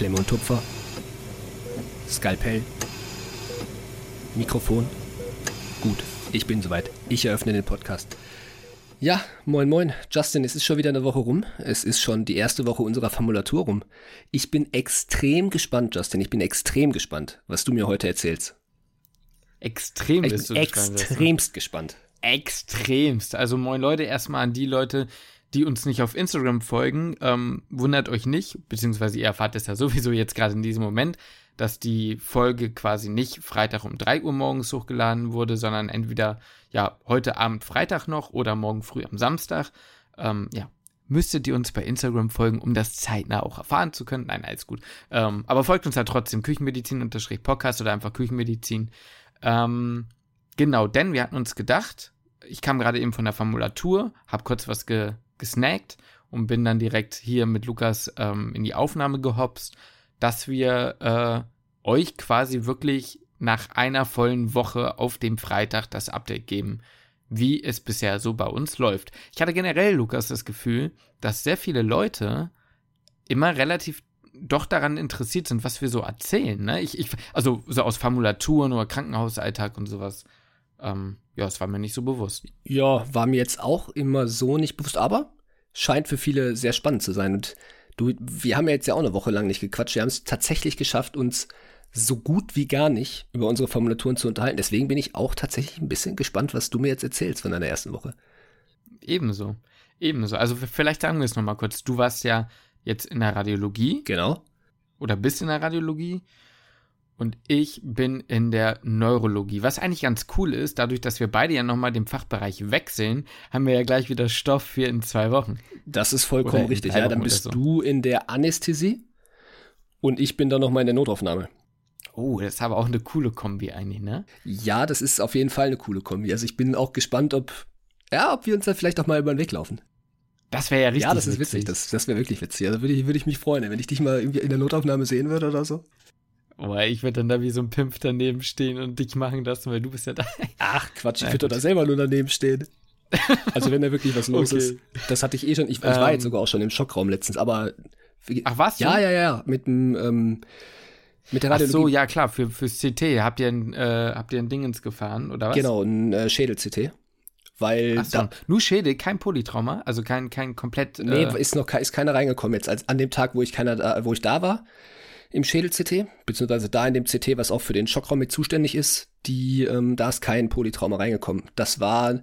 Klemme und Tupfer, Skalpell, Mikrofon. Gut, ich bin soweit. Ich eröffne den Podcast. Ja, moin moin. Justin, es ist schon wieder eine Woche rum. Es ist schon die erste Woche unserer Formulatur rum. Ich bin extrem gespannt, Justin. Ich bin extrem gespannt, was du mir heute erzählst. Extrem Ich bist bin was du- extremst gespannt. Extremst. Also moin Leute, erstmal an die Leute, die uns nicht auf Instagram folgen. Ähm, wundert euch nicht, beziehungsweise ihr erfahrt es ja sowieso jetzt gerade in diesem Moment, dass die Folge quasi nicht Freitag um 3 Uhr morgens hochgeladen wurde, sondern entweder ja heute Abend Freitag noch oder morgen früh am Samstag. Ähm, ja, müsstet ihr uns bei Instagram folgen, um das zeitnah auch erfahren zu können. Nein, alles gut. Ähm, aber folgt uns halt trotzdem Küchenmedizin-Podcast oder einfach Küchenmedizin. Ähm, genau, denn wir hatten uns gedacht, ich kam gerade eben von der Formulatur, habe kurz was ge gesnackt und bin dann direkt hier mit Lukas ähm, in die Aufnahme gehopst, dass wir äh, euch quasi wirklich nach einer vollen Woche auf dem Freitag das Update geben, wie es bisher so bei uns läuft. Ich hatte generell, Lukas, das Gefühl, dass sehr viele Leute immer relativ doch daran interessiert sind, was wir so erzählen. Ne? Ich, ich, also so aus Formulaturen oder Krankenhausalltag und sowas. Ähm, ja, es war mir nicht so bewusst. Ja, war mir jetzt auch immer so nicht bewusst, aber scheint für viele sehr spannend zu sein. Und du, wir haben ja jetzt ja auch eine Woche lang nicht gequatscht. Wir haben es tatsächlich geschafft, uns so gut wie gar nicht über unsere Formulaturen zu unterhalten. Deswegen bin ich auch tatsächlich ein bisschen gespannt, was du mir jetzt erzählst von deiner ersten Woche. Ebenso. Ebenso. Also vielleicht sagen wir es nochmal kurz. Du warst ja jetzt in der Radiologie Genau. oder bist in der Radiologie und ich bin in der Neurologie. Was eigentlich ganz cool ist, dadurch, dass wir beide ja nochmal den Fachbereich wechseln, haben wir ja gleich wieder Stoff für in zwei Wochen. Das ist vollkommen richtig. Ja, dann bist so. du in der Anästhesie und ich bin dann nochmal in der Notaufnahme. Oh, das ist aber auch eine coole Kombi eigentlich, ne? Ja, das ist auf jeden Fall eine coole Kombi. Also ich bin auch gespannt, ob, ja, ob wir uns dann vielleicht auch mal über den Weg laufen. Das wäre ja richtig ja, das ist witzig. Das, das wäre wirklich witzig. Also würde ich, würde ich mich freuen, wenn ich dich mal irgendwie in der Notaufnahme sehen würde oder so. Oh, ich würde dann da wie so ein Pimp daneben stehen und dich machen lassen, weil du bist ja da. Ach, Quatsch, ich würde da selber nur daneben stehen. Also wenn da wirklich was los Okay. ist. Das hatte ich eh schon. Ich, ich war Ähm. jetzt sogar auch schon im Schockraum letztens, aber Ach, was? ja, ja, ja, ja, mit dem ähm, mit der Ach so, Radiologie. ja klar, für, fürs CT. Habt ihr ein, äh, habt ihr ein Dingens gefahren, oder was? Genau, ein äh, Schädel-CT. Weil Ach so, nur Schädel, kein Polytrauma, also kein, kein komplett. Nee, äh, ist noch ist keiner reingekommen jetzt. Als an dem Tag, wo ich keiner da, wo ich da war, im Schädel-CT, beziehungsweise da in dem CT, was auch für den Schockraum mit zuständig ist, die, ähm, da ist kein Polytrauma reingekommen. Das war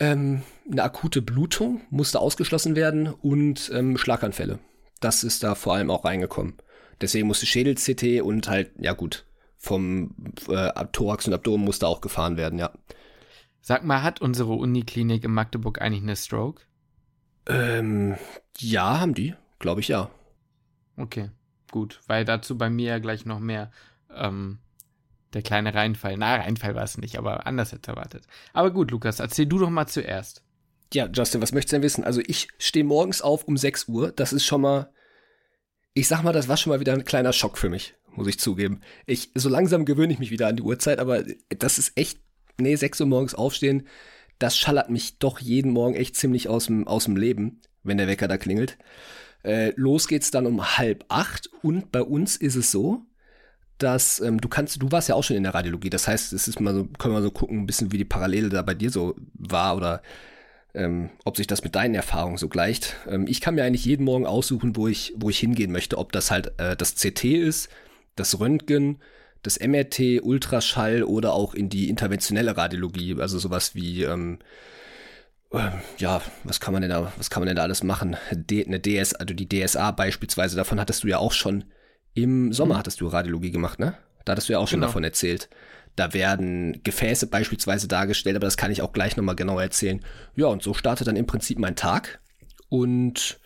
ähm, eine akute Blutung, musste ausgeschlossen werden und ähm, Schlaganfälle. Das ist da vor allem auch reingekommen. Deswegen musste Schädel-CT und halt, ja gut, vom äh, Thorax und Abdomen musste auch gefahren werden, ja. Sag mal, hat unsere Uniklinik in Magdeburg eigentlich eine Stroke? Ähm, ja, haben die, glaube ich, ja. Okay, gut, weil dazu bei mir ja gleich noch mehr ähm, der kleine Reinfall. Na, Reinfall war es nicht, aber anders als erwartet. Aber gut, Lukas, erzähl du doch mal zuerst. Ja, Justin, was möchtest du denn wissen? Also ich stehe morgens auf um 6 Uhr. Das ist schon mal, ich sag mal, das war schon mal wieder ein kleiner Schock für mich, muss ich zugeben. Ich, so langsam gewöhne ich mich wieder an die Uhrzeit, aber das ist echt, nee, 6 Uhr morgens aufstehen, das schallert mich doch jeden Morgen echt ziemlich aus dem, aus dem Leben, wenn der Wecker da klingelt. Äh, los geht's dann um halb acht und bei uns ist es so, dass ähm, du kannst, du warst ja auch schon in der Radiologie, das heißt, es ist mal so, können wir so gucken, ein bisschen wie die Parallele da bei dir so war oder ähm, ob sich das mit deinen Erfahrungen so gleicht. Ähm, ich kann mir eigentlich jeden Morgen aussuchen, wo ich, wo ich hingehen möchte, ob das halt äh, das CT ist, das Röntgen, das MRT, Ultraschall oder auch in die interventionelle Radiologie, also sowas wie ähm, ja, was kann man denn da, was kann man denn da alles machen? D, eine DS, also die DSA beispielsweise, davon hattest du ja auch schon im Sommer hattest du Radiologie gemacht, ne? Da hattest du ja auch schon Genau. davon erzählt. Da werden Gefäße beispielsweise dargestellt, aber das kann ich auch gleich nochmal genau erzählen. Ja, und so startet dann im Prinzip mein Tag. Und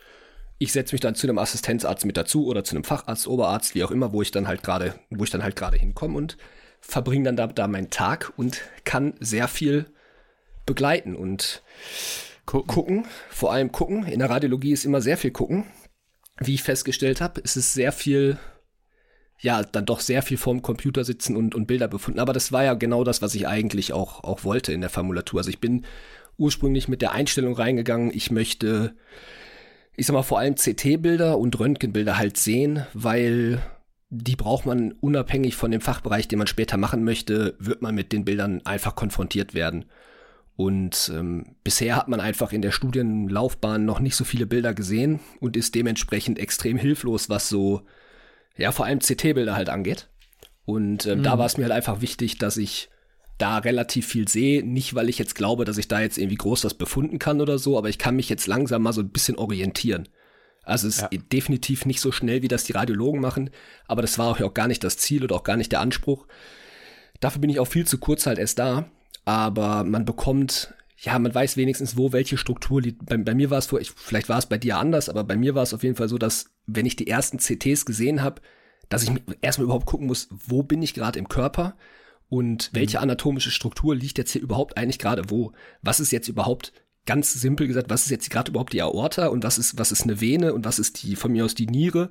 ich setze mich dann zu einem Assistenzarzt mit dazu oder zu einem Facharzt, Oberarzt, wie auch immer, wo ich dann halt gerade, wo ich dann halt gerade hinkomme und verbringe dann da, da meinen Tag und kann sehr viel begleiten und Gucken. gucken, vor allem gucken. In der Radiologie ist immer sehr viel gucken. Wie ich festgestellt habe, ist es sehr viel, ja, dann doch sehr viel vorm Computer sitzen und, und Bilder befunden. Aber das war ja genau das, was ich eigentlich auch, auch wollte in der Formulatur. Also ich bin ursprünglich mit der Einstellung reingegangen, ich möchte ich sag mal, vor allem CT-Bilder und Röntgenbilder halt sehen, weil die braucht man unabhängig von dem Fachbereich, den man später machen möchte, wird man mit den Bildern einfach konfrontiert werden. Und ähm, bisher hat man einfach in der Studienlaufbahn noch nicht so viele Bilder gesehen und ist dementsprechend extrem hilflos, was so, ja, vor allem CT-Bilder halt angeht. Und ähm, mhm. da war es mir halt einfach wichtig, dass ich da relativ viel sehe. Nicht, weil ich jetzt glaube, dass ich da jetzt irgendwie groß was befunden kann oder so, aber ich kann mich jetzt langsam mal so ein bisschen orientieren. Also es ja. ist definitiv nicht so schnell, wie das die Radiologen machen, aber das war auch gar nicht das Ziel oder auch gar nicht der Anspruch. Dafür bin ich auch viel zu kurz halt erst da, aber man bekommt, ja, man weiß wenigstens, wo welche Struktur liegt. Bei, bei mir war es, vielleicht war es bei dir anders, aber bei mir war es auf jeden Fall so, dass wenn ich die ersten CTs gesehen habe, dass ich erstmal überhaupt gucken muss, wo bin ich gerade im Körper und mhm. welche anatomische Struktur liegt jetzt hier überhaupt eigentlich gerade wo? Was ist jetzt überhaupt ganz simpel gesagt, was ist jetzt gerade überhaupt die Aorta und was ist was ist eine Vene und was ist die von mir aus die Niere?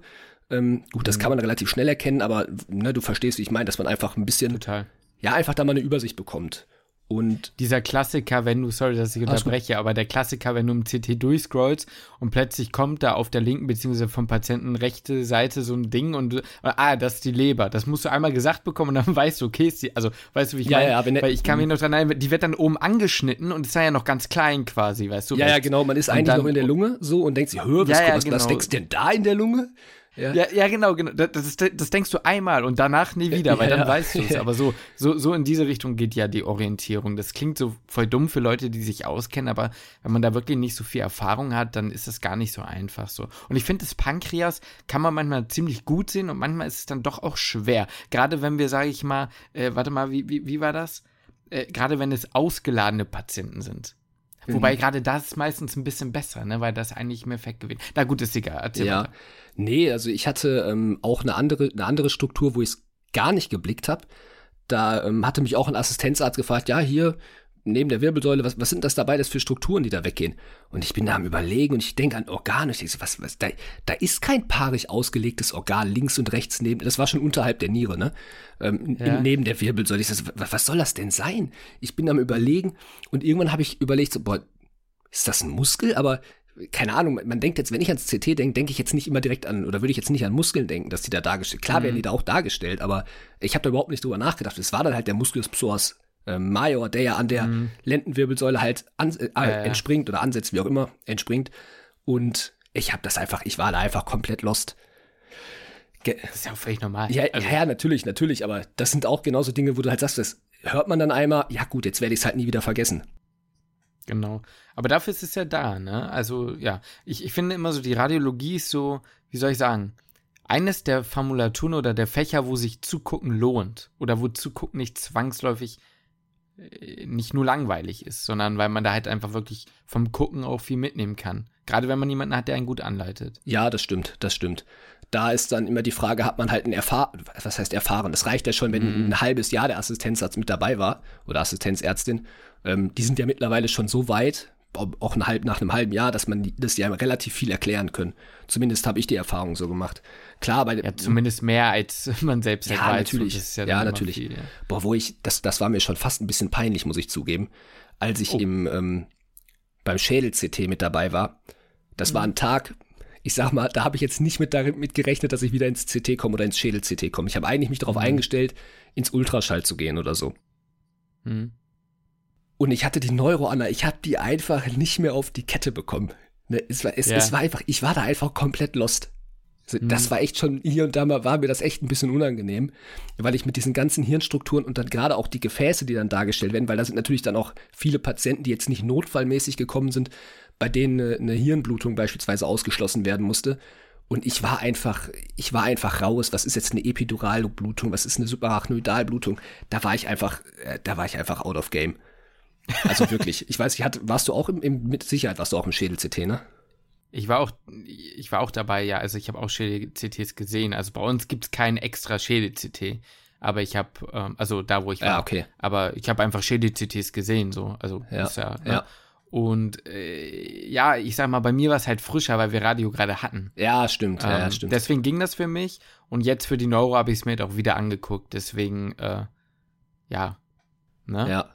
Ähm, gut, das mhm. kann man relativ schnell erkennen, aber ne, du verstehst, wie ich meine, dass man einfach ein bisschen Total. ja einfach da mal eine Übersicht bekommt. Und dieser Klassiker, wenn du, sorry, dass ich unterbreche, aber der Klassiker, wenn du im CT durchscrollst und plötzlich kommt da auf der linken beziehungsweise vom Patienten rechte Seite so ein Ding und ah, das ist die Leber. Das musst du einmal gesagt bekommen und dann weißt du, okay, ist die, also weißt du, wie ich ja, meine? Ja, wenn Weil ich kann mich noch dran erinnern, die wird dann oben angeschnitten und ist ja noch ganz klein quasi, weißt du? Ja, ja, genau, man ist eigentlich dann, noch in der Lunge so und denkt sich, hör, was, ja, ja, was, genau. was denkst du denn da in der Lunge? Ja, ja, ja genau, genau. Das, das, das, denkst du einmal und danach nie wieder, weil ja, dann weißt du es. Aber so, so, so in diese Richtung geht ja die Orientierung. Das klingt so voll dumm für Leute, die sich auskennen, aber wenn man da wirklich nicht so viel Erfahrung hat, dann ist das gar nicht so einfach so. Und ich finde, das Pankreas kann man manchmal ziemlich gut sehen und manchmal ist es dann doch auch schwer. Gerade wenn wir, sage ich mal, äh, warte mal, wie, wie, wie war das? Äh, Gerade wenn es ausgeladene Patienten sind. Wobei mhm. gerade das ist meistens ein bisschen besser, ne, weil das eigentlich mehr Effekt gewinnt. Na gut, ist egal. Erzähl ja. Weiter. Nee, also ich hatte ähm, auch eine andere, eine andere Struktur, wo ich es gar nicht geblickt habe. Da ähm, hatte mich auch ein Assistenzarzt gefragt, ja, hier neben der Wirbelsäule, was, was sind das dabei das für Strukturen, die da weggehen? Und ich bin da am überlegen und ich denke an Organe. Ich denke so, was, was, da, da ist kein paarig ausgelegtes Organ links und rechts neben, das war schon unterhalb der Niere, ne? Ähm, ja. neben der Wirbelsäule. Ich so, was, was soll das denn sein? Ich bin am überlegen und irgendwann habe ich überlegt, so, boah, ist das ein Muskel? Aber keine Ahnung, man denkt jetzt, wenn ich ans CT denke, denke ich jetzt nicht immer direkt an, oder würde ich jetzt nicht an Muskeln denken, dass die da dargestellt, klar werden mhm. die da auch dargestellt, aber ich habe da überhaupt nicht drüber nachgedacht. Es war dann halt der Musculus psoas äh, major, der ja an der mhm. Lendenwirbelsäule halt an, äh, äh, entspringt oder ansetzt, wie auch immer, entspringt. Und ich habe das einfach, ich war da einfach komplett lost. Ge das ist ja auch völlig normal. Ja, also. ja, natürlich, natürlich, aber das sind auch genauso Dinge, wo du halt sagst, das hört man dann einmal, ja gut, jetzt werde ich es halt nie wieder vergessen. Genau. Aber dafür ist es ja da, ne? Also, ja, ich, ich finde immer so, die Radiologie ist so, wie soll ich sagen, eines der Formulaturen oder der Fächer, wo sich zugucken lohnt. Oder wo zugucken nicht zwangsläufig nicht nur langweilig ist, sondern weil man da halt einfach wirklich vom Gucken auch viel mitnehmen kann. Gerade wenn man jemanden hat, der einen gut anleitet. Ja, das stimmt, das stimmt. Da ist dann immer die Frage, hat man halt ein erfahren, was heißt erfahren? Das reicht ja schon, wenn mm. ein halbes Jahr der Assistenzarzt mit dabei war oder Assistenzärztin. Ähm, die sind ja mittlerweile schon so weit, auch ein halb, nach einem halben Jahr, dass man das ja relativ viel erklären können. Zumindest habe ich die Erfahrung so gemacht. Klar, bei ja, zumindest mehr als man selbst ja, weiß. Natürlich. ja, ja natürlich. Viel, ja. Boah, wo ich das das war mir schon fast ein bisschen peinlich, muss ich zugeben, als ich oh. im ähm, beim Schädel CT mit dabei war. Das mhm. war ein Tag, ich sag mal, da habe ich jetzt nicht mit damit gerechnet, dass ich wieder ins CT komme oder ins Schädel CT komme. Ich habe eigentlich mich darauf mhm. eingestellt, ins Ultraschall zu gehen oder so. Mhm. Und ich hatte die Neuroanna, ich habe die einfach nicht mehr auf die Kette bekommen. Ne, es, war, es, ja. es war einfach, ich war da einfach komplett lost. Also, mhm. Das war echt schon, hier und da mal war mir das echt ein bisschen unangenehm, weil ich mit diesen ganzen Hirnstrukturen und dann gerade auch die Gefäße, die dann dargestellt werden, weil da sind natürlich dann auch viele Patienten, die jetzt nicht notfallmäßig gekommen sind, bei denen eine, eine Hirnblutung beispielsweise ausgeschlossen werden musste. Und ich war einfach, ich war einfach raus. Was ist jetzt eine Epiduralblutung? Was ist eine Subarachnoidalblutung? Da war ich einfach, äh, da war ich einfach out of game. Also wirklich, ich weiß, ich hatte, warst du auch im, im, mit Sicherheit warst du auch im Schädel-CT, ne? Ich war auch, ich war auch dabei, ja. Also ich habe auch Schädel-CTs gesehen. Also bei uns gibt es kein extra Schädel-CT. Aber ich habe, ähm, also da, wo ich war. Ja, okay. Aber ich habe einfach Schädel-CTs gesehen, so. Also ja, ist ja, ne? ja. Und äh, ja, ich sag mal, bei mir war es halt frischer, weil wir Radio gerade hatten. Ja, stimmt. Ähm, ja, stimmt. Deswegen ging das für mich. Und jetzt für die Neuro habe ich es mir halt auch wieder angeguckt. Deswegen, äh, ja. Ne? Ja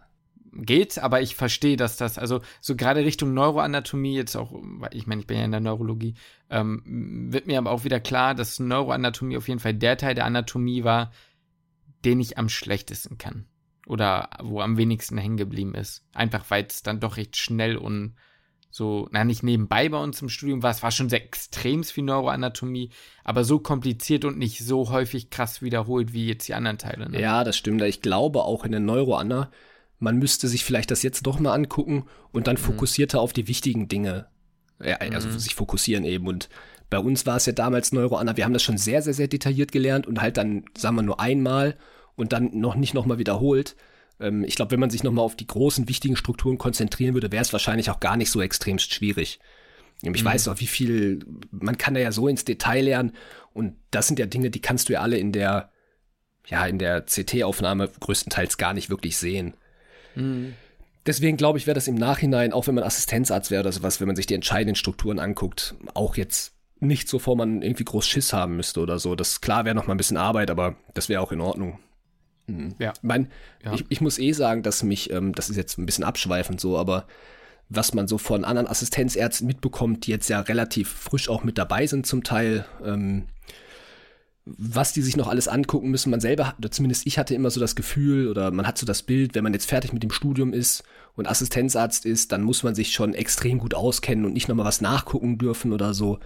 geht, aber ich verstehe, dass das, also so gerade Richtung Neuroanatomie, jetzt auch, ich meine, ich bin ja in der Neurologie, ähm, wird mir aber auch wieder klar, dass Neuroanatomie auf jeden Fall der Teil der Anatomie war, den ich am schlechtesten kann. Oder wo am wenigsten hängen geblieben ist. Einfach weil es dann doch recht schnell und so, na, nicht nebenbei bei uns im Studium war, es war schon sehr extrem viel Neuroanatomie, aber so kompliziert und nicht so häufig krass wiederholt wie jetzt die anderen Teile. Ne? Ja, das stimmt. Ich glaube auch in der Neuroana, man müsste sich vielleicht das jetzt doch mal angucken und dann mhm. fokussierter auf die wichtigen Dinge, ja, also mhm. sich fokussieren eben. Und bei uns war es ja damals Neuroana, wir haben das schon sehr, sehr, sehr detailliert gelernt und halt dann, sagen wir nur einmal und dann noch nicht nochmal wiederholt. Ähm, ich glaube, wenn man sich nochmal auf die großen, wichtigen Strukturen konzentrieren würde, wäre es wahrscheinlich auch gar nicht so extremst schwierig. Ich mhm. weiß auch, wie viel, man kann da ja so ins Detail lernen und das sind ja Dinge, die kannst du ja alle in der, ja, in der CT-Aufnahme größtenteils gar nicht wirklich sehen. Mhm. Deswegen glaube ich, wäre das im Nachhinein, auch wenn man Assistenzarzt wäre oder sowas, wenn man sich die entscheidenden Strukturen anguckt, auch jetzt nicht so vor man irgendwie groß Schiss haben müsste oder so. Das klar wäre noch mal ein bisschen Arbeit, aber das wäre auch in Ordnung. Mhm. Ja. Mein, ja. Ich, ich, muss eh sagen, dass mich, ähm, das ist jetzt ein bisschen abschweifend so, aber was man so von anderen Assistenzärzten mitbekommt, die jetzt ja relativ frisch auch mit dabei sind zum Teil, ähm, was die sich noch alles angucken müssen. Man selber, oder zumindest ich hatte immer so das Gefühl, oder man hat so das Bild, wenn man jetzt fertig mit dem Studium ist und Assistenzarzt ist, dann muss man sich schon extrem gut auskennen und nicht nochmal was nachgucken dürfen oder so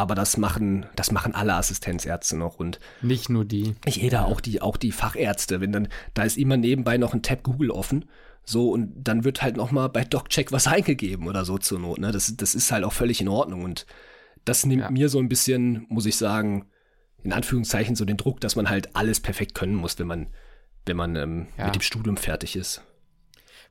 aber das machen, das machen alle Assistenzärzte noch und nicht nur die. Jeder, auch die, auch die Fachärzte. Wenn dann, da ist immer nebenbei noch ein Tab Google offen. So, und dann wird halt noch mal bei DocCheck was eingegeben oder so zur Not. Ne? Das, das ist halt auch völlig in Ordnung. Und das nimmt ja. mir so ein bisschen, muss ich sagen, in Anführungszeichen so den Druck, dass man halt alles perfekt können muss, wenn man, wenn man ähm, ja. mit dem Studium fertig ist.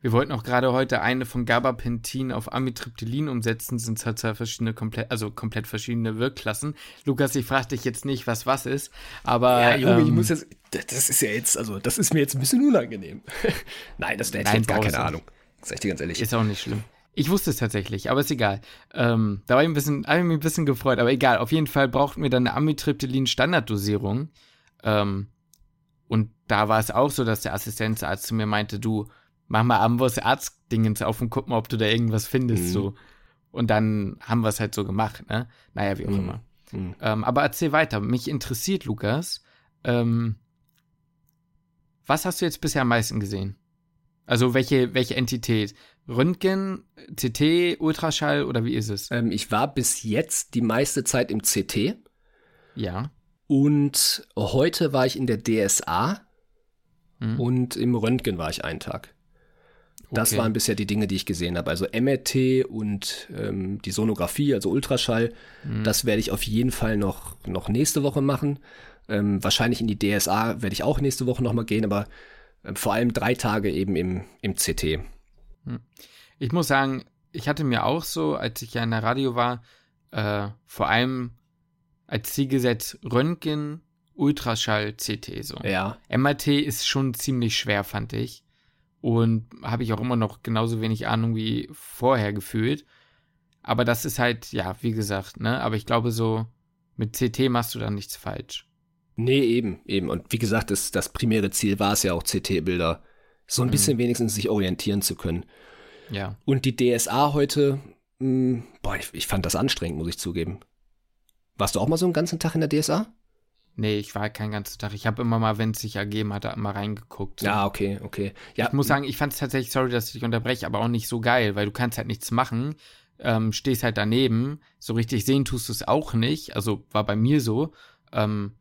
Wir wollten auch gerade heute eine von Gabapentin auf Amitriptylin umsetzen, sind halt zwei verschiedene komplett, also komplett verschiedene Wirkklassen. Lukas, ich frage dich jetzt nicht, was was ist, aber. Ja, Junge, ähm, ich muss jetzt, das ist ja jetzt, also das ist mir jetzt ein bisschen unangenehm. Nein, das hätte ich jetzt gar keine Ahnung. Sag ich dir ganz ehrlich. Ist auch nicht schlimm. Ich wusste es tatsächlich, aber ist egal. Ähm, da war ich ein bisschen, habe ich mich ein bisschen gefreut, aber egal. Auf jeden Fall brauchten wir dann eine Amitriptylin-Standarddosierung. Ähm, und da war es auch so, dass der Assistenzarzt zu mir meinte, du, mach mal Amboss Arztdingens auf und guck mal, ob du da irgendwas findest, mhm. so. Und dann haben wir es halt so gemacht, ne? Naja, wie auch mhm. immer. Mhm. Ähm, aber erzähl weiter. Mich interessiert, Lukas, ähm, was hast du jetzt bisher am meisten gesehen? Also welche, welche Entität? Röntgen, CT, Ultraschall oder wie ist es? Ähm, ich war bis jetzt die meiste Zeit im CT. Ja. Und heute war ich in der DSA mhm. und im Röntgen war ich einen Tag. Das okay. waren bisher die Dinge, die ich gesehen habe. Also MRT und ähm, die Sonographie, also Ultraschall, mhm. das werde ich auf jeden Fall noch, noch nächste Woche machen. Ähm, wahrscheinlich in die DSA werde ich auch nächste Woche nochmal gehen, aber äh, vor allem drei Tage eben im, im CT. Hm. Ich muss sagen, ich hatte mir auch so, als ich ja in der Radio war, äh, vor allem als Ziel gesetzt Röntgen, Ultraschall, CT so. Ja. MRT ist schon ziemlich schwer, fand ich und habe ich auch immer noch genauso wenig Ahnung wie vorher gefühlt. Aber das ist halt, ja, wie gesagt, ne? Aber ich glaube, so mit CT machst du da nichts falsch. Nee, eben, eben. Und wie gesagt, das, das primäre Ziel war es ja auch, CT-Bilder so ein mhm. bisschen wenigstens sich orientieren zu können. Ja. Und die DSA heute, mh, hm, boah, ich, ich fand das anstrengend, muss ich zugeben. Warst du auch mal so einen ganzen Tag in der DSA? Nee, ich war halt keinen ganzen Tag. Ich habe immer mal, wenn es sich ergeben hat, mal reingeguckt. So. Ja, okay, okay. Ja, ich muss sagen, ich fand es tatsächlich, sorry, dass ich dich unterbreche, aber auch nicht so geil, weil du kannst halt nichts machen, ähm, stehst halt daneben, so richtig sehen tust du es auch nicht, also war bei mir so. Ähm,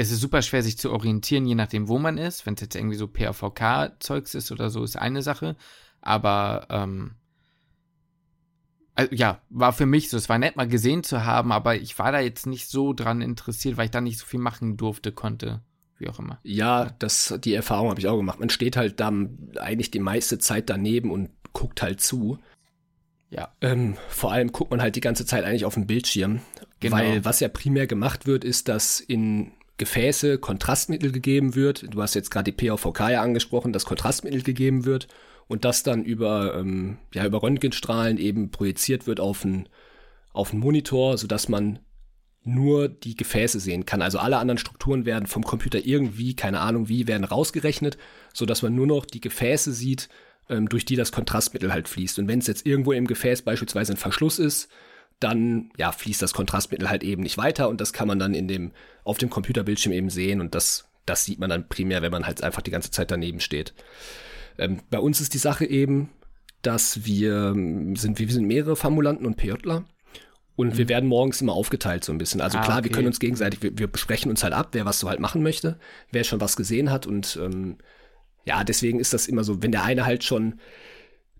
es ist super schwer, sich zu orientieren, je nachdem, wo man ist. Wenn es jetzt irgendwie so PAVK-Zeugs ist oder so, ist eine Sache. Aber ähm, also, ja, war für mich so. Es war nett, mal gesehen zu haben, aber ich war da jetzt nicht so dran interessiert, weil ich da nicht so viel machen durfte, konnte. Wie auch immer. Ja, das, die Erfahrung habe ich auch gemacht. Man steht halt da eigentlich die meiste Zeit daneben und guckt halt zu. Ja. Ähm, vor allem guckt man halt die ganze Zeit eigentlich auf den Bildschirm. Genau. Weil was ja primär gemacht wird, ist, dass in Gefäße Kontrastmittel gegeben wird. Du hast jetzt gerade die PAVK ja angesprochen, dass Kontrastmittel gegeben wird und das dann über, ähm, ja, über Röntgenstrahlen eben projiziert wird auf einen auf Monitor, sodass man nur die Gefäße sehen kann. Also alle anderen Strukturen werden vom Computer irgendwie, keine Ahnung wie, werden rausgerechnet, sodass man nur noch die Gefäße sieht ähm, durch die das Kontrastmittel halt fließt. Und wenn es jetzt irgendwo im Gefäß beispielsweise ein Verschluss ist, dann ja, fließt das Kontrastmittel halt eben nicht weiter und das kann man dann in dem, auf dem Computerbildschirm eben sehen und das, das sieht man dann primär, wenn man halt einfach die ganze Zeit daneben steht. Ähm, bei uns ist die Sache eben, dass wir sind, wir sind mehrere Formulanten und PJler und mhm. wir werden morgens immer aufgeteilt so ein bisschen. Also ah, klar, okay. wir können uns gegenseitig, wir, wir, besprechen uns halt ab, wer was so halt machen möchte, wer schon was gesehen hat und ähm, ja, deswegen ist das immer so, wenn der eine halt schon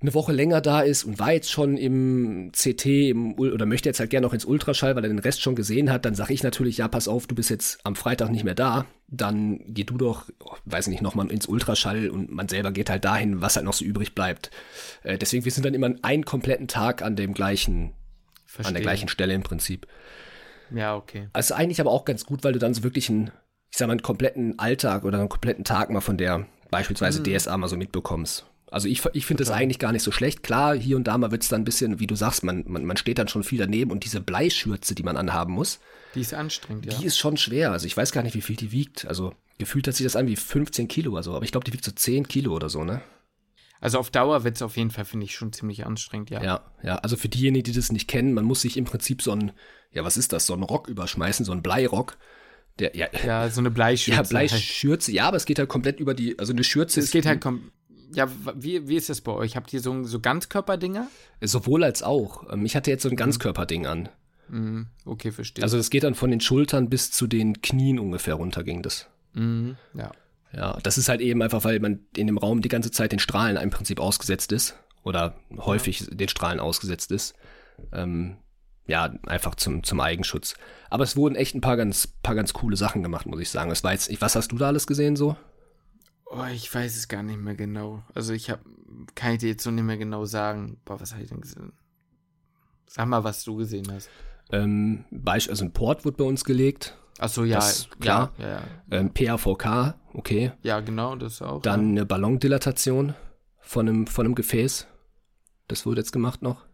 eine Woche länger da ist und war jetzt schon im CT im, oder möchte jetzt halt gerne noch ins Ultraschall, weil er den Rest schon gesehen hat, dann sage ich natürlich, ja, pass auf, du bist jetzt am Freitag nicht mehr da, dann geh du doch, weiß nicht, nochmal ins Ultraschall und man selber geht halt dahin, was halt noch so übrig bleibt. Äh, deswegen, wir sind dann immer einen kompletten Tag an dem gleichen, Verstehen. an der gleichen Stelle im Prinzip. Ja, okay. Also eigentlich aber auch ganz gut, weil du dann so wirklich einen, ich sag mal, einen kompletten Alltag oder einen kompletten Tag mal von der beispielsweise mhm. DSA mal so mitbekommst. Also ich, ich finde das eigentlich gar nicht so schlecht. Klar, hier und da mal wird es dann ein bisschen, wie du sagst, man, man, man steht dann schon viel daneben und diese Bleischürze, die man anhaben muss. Die ist anstrengend, ja. Die ist schon schwer. Also ich weiß gar nicht, wie viel die wiegt. Also gefühlt hat sich das an wie 15 Kilo oder so, aber ich glaube, die wiegt so 10 Kilo oder so, ne? Also auf Dauer wird es auf jeden Fall, finde ich, schon ziemlich anstrengend, ja. Ja, ja. Also für diejenigen, die das nicht kennen, man muss sich im Prinzip so ein, ja, was ist das, so einen Rock überschmeißen, so einen Bleirock. Der, ja, ja, so eine Bleischürze. Ja, Bleischürze, ja, aber es geht halt komplett über die, also eine Schürze es ist. Es geht halt kom ja, wie, wie ist das bei euch? Habt ihr so, so Ganzkörperdinger? Sowohl als auch. Ähm, ich hatte jetzt so ein mhm. Ganzkörperding an. Mhm. Okay, verstehe. Also das geht dann von den Schultern bis zu den Knien ungefähr runter ging das. Mhm. Ja. Ja, das ist halt eben einfach, weil man in dem Raum die ganze Zeit den Strahlen im Prinzip ausgesetzt ist. Oder häufig ja. den Strahlen ausgesetzt ist. Ähm, ja, einfach zum, zum Eigenschutz. Aber es wurden echt ein paar ganz, paar ganz coole Sachen gemacht, muss ich sagen. Es war jetzt, was hast du da alles gesehen so? Oh, ich weiß es gar nicht mehr genau. Also ich habe, kann ich dir jetzt so nicht mehr genau sagen. Boah, was habe ich denn gesehen? Sag mal, was du gesehen hast. Ähm, Beispiel, also ein Port wird bei uns gelegt. Ach so, ja, das, klar. Ja, ja. Ähm, PAVK, okay. Ja, genau, das auch. Dann ja. eine Ballondilatation von einem, von einem Gefäß. Das wurde jetzt gemacht noch.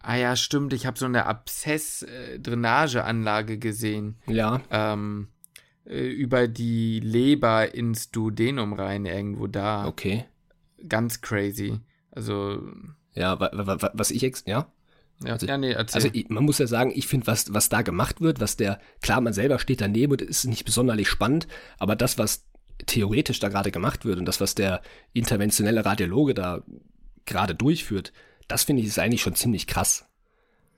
Ah ja, stimmt. Ich habe so eine Abszess-Drainageanlage gesehen. Ja. Ähm, äh, über die Leber ins Duodenum rein, irgendwo da. Okay. Ganz crazy. Also. Ja, was ich ex, ja? Ja, also, ja, nee, erzähl. Also man muss ja sagen, ich finde, was, was da gemacht wird, was der, klar, man selber steht daneben und ist nicht besonders spannend, aber das, was theoretisch da gerade gemacht wird und das, was der interventionelle Radiologe da gerade durchführt, das finde ich ist eigentlich schon ziemlich krass.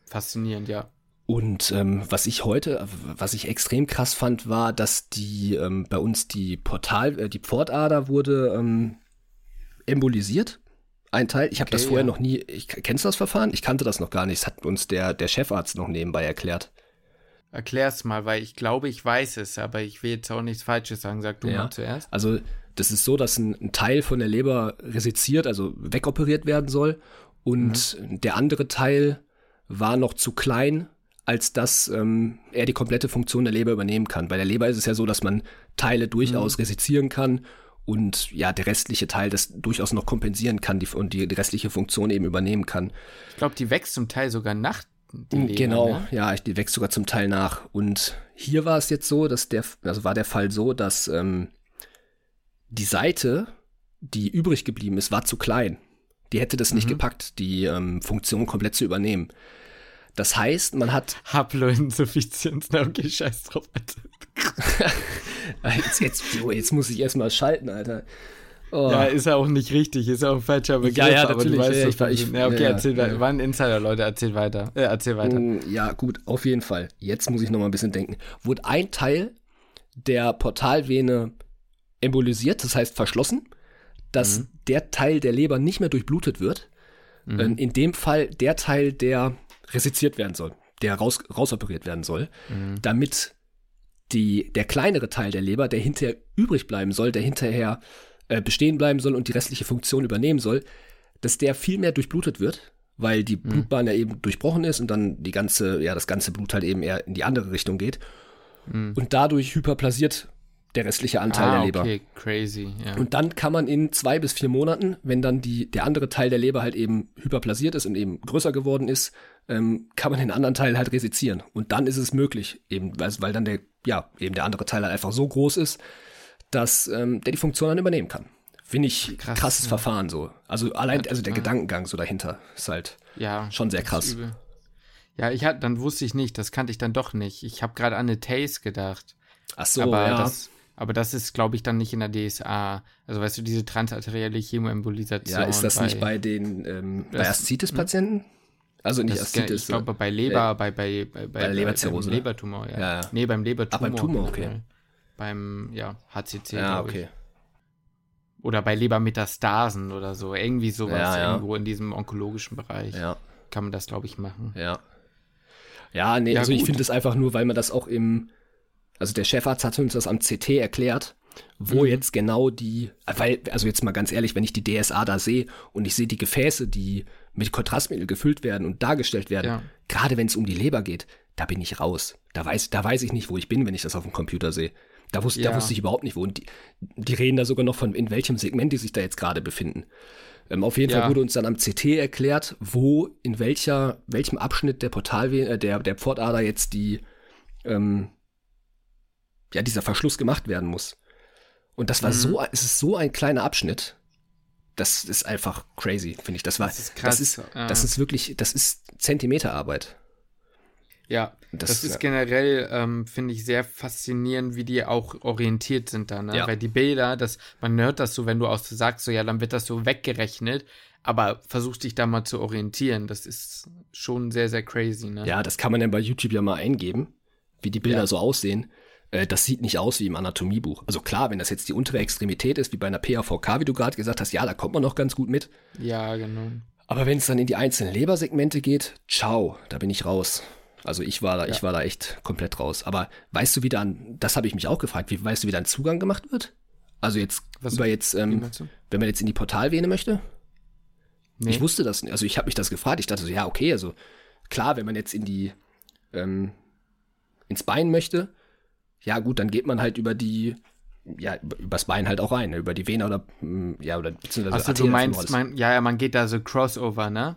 Faszinierend, ja. Und ähm, was ich heute, was ich extrem krass fand, war, dass die ähm, bei uns die Portal, äh, die Pfortader wurde ähm, embolisiert. Ein Teil. Ich habe okay, das vorher ja. noch nie. Ich, kennst du das Verfahren? Ich kannte das noch gar nicht. Das hat uns der, der Chefarzt noch nebenbei erklärt. Erklär's mal, weil ich glaube, ich weiß es, aber ich will jetzt auch nichts Falsches sagen. Sag du ja. mal zuerst. Also, das ist so, dass ein, ein, Teil von der Leber resiziert, also wegoperiert werden soll. Und mhm. der andere Teil war noch zu klein, als dass ähm, er die komplette Funktion der Leber übernehmen kann. Bei der Leber ist es ja so, dass man Teile durchaus mhm. resizieren kann und ja, der restliche Teil das durchaus noch kompensieren kann die, und die, die restliche Funktion eben übernehmen kann. Ich glaube, die wächst zum Teil sogar nach. Leber, genau, ne? ja, die wächst sogar zum Teil nach. Und hier war es jetzt so, dass der, also war der Fall so, dass ähm, die Seite, die übrig geblieben ist, war zu klein. Die hätte das mhm. nicht gepackt, die ähm, Funktion komplett zu übernehmen. Das heißt, man hat. Haploinsuffizienz, na okay, scheiß drauf, Alter. jetzt, jetzt, jetzt muss ich erstmal schalten, Alter. Oh. Ja, ist ja auch nicht richtig, ist ja auch ein falscher Begriff. Ja, ja, natürlich. Aber du weißt, ja, ich, ich, ja, okay, ja, erzähl weiter. War ein Insider, Leute, erzähl weiter. Äh, erzähl weiter. Mm, ja, gut, auf jeden Fall. Jetzt muss ich noch mal ein bisschen denken. Wurde ein Teil der Portalvene embolisiert, das heißt verschlossen, dass mhm. der Teil der Leber nicht mehr durchblutet wird. Mhm. Ähm, in dem Fall der Teil, der resiziert werden soll, der raus, rausoperiert werden soll, mhm. damit die, der kleinere Teil der Leber, der hinterher übrig bleiben soll, der hinterher äh, bestehen bleiben soll und die restliche Funktion übernehmen soll, dass der viel mehr durchblutet wird, weil die mhm. Blutbahn ja eben durchbrochen ist und dann die ganze, ja, das ganze Blut halt eben eher in die andere Richtung geht. Mhm. Und dadurch hyperplasiert der restliche Anteil ah, der Leber. Okay, crazy. Ja. Und dann kann man in zwei bis vier Monaten, wenn dann die, der andere Teil der Leber halt eben hyperplasiert ist und eben größer geworden ist, ähm, kann man den anderen Teil halt resizieren. Und dann ist es möglich, eben, weil, weil dann der, ja, eben der andere Teil halt einfach so groß ist, dass ähm, der die Funktion dann übernehmen kann. Finde ich Krass, krasses ja. Verfahren so. Also allein, also der Gedankengang so dahinter ist halt ja, schon sehr krass. Ja, ich hatte, dann wusste ich nicht, das kannte ich dann doch nicht. Ich habe gerade an eine Taste gedacht. Ach so, aber ja. Das, aber das ist, glaube ich, dann nicht in der DSA. Also weißt du, diese transarterielle Chemoembolisation. Ja, ist das bei, nicht bei den ähm, bei Aszites-Patienten? Also nicht Aszites. Ich glaube bei Leber, äh, bei, bei, bei, bei, Leberzirrhose. Beim Lebertumor, ja. ja. Nee, beim Lebertumor. Ah, beim Tumor, okay. Beim, ja, HCC. Ja, okay. Ich. Oder bei Lebermetastasen oder so. Irgendwie sowas. Ja, ja. Irgendwo in diesem onkologischen Bereich. Ja. Kann man das, glaube ich, machen. Ja. Ja, nee, also gut. ich finde es einfach nur, weil man das auch im, also der Chefarzt hat uns das am CT erklärt, wo mhm. jetzt genau die, weil, also jetzt mal ganz ehrlich, wenn ich die DSA da sehe und ich sehe die Gefäße, die mit Kontrastmittel gefüllt werden und dargestellt werden, ja. gerade wenn es um die Leber geht, da bin ich raus. Da weiß, da weiß ich nicht, wo ich bin, wenn ich das auf dem Computer sehe. Da wusste, ja. da wusste ich überhaupt nicht, wo. Und die, die reden da sogar noch von, in welchem Segment die sich da jetzt gerade befinden. Ähm, auf jeden ja. Fall wurde uns dann am CT erklärt, wo, in welcher, welchem Abschnitt der Portalvene, äh, der, der Pfortader jetzt die, ähm, ja, dieser Verschluss gemacht werden muss. Und das war mhm. so, es ist so ein kleiner Abschnitt. Das ist einfach crazy, finde ich. Das war, das ist krass. Das ist, ja. das ist wirklich, das ist Zentimeterarbeit. Ja, das, das ist ja. generell, ähm, finde ich, sehr faszinierend, wie die auch orientiert sind da, ne? Ja. Weil die Bilder, das, man hört das so, wenn du auch so sagst, so ja, dann wird das so weggerechnet, aber versuchst dich da mal zu orientieren. Das ist schon sehr, sehr crazy, ne? Ja, das kann man ja bei YouTube ja mal eingeben, wie die Bilder ja. so aussehen. Äh, das sieht nicht aus wie im Anatomiebuch. Also klar, wenn das jetzt die untere Extremität ist, wie bei einer PAVK, wie du gerade gesagt hast, ja, da kommt man noch ganz gut mit. Ja, genau. Aber wenn es dann in die einzelnen Lebersegmente geht, ciao, da bin ich raus. Also ich war da, ja. ich war da echt komplett raus. Aber weißt du, wie dann, das habe ich mich auch gefragt, wie weißt du, wie dann Zugang gemacht wird? Also jetzt Was, über jetzt, ähm, wenn man jetzt in die Portalvene möchte? Nee. Ich wusste das, also ich habe mich das gefragt. Ich dachte so, ja, okay, also klar, wenn man jetzt in die, ähm, ins Bein möchte, ja gut, dann geht man halt über die, ja, übers Bein halt auch rein, ne? über die Vene oder, mm, ja, oder beziehungsweise Achso, du meinst, mein, ja, ja, man geht da so Crossover, ne?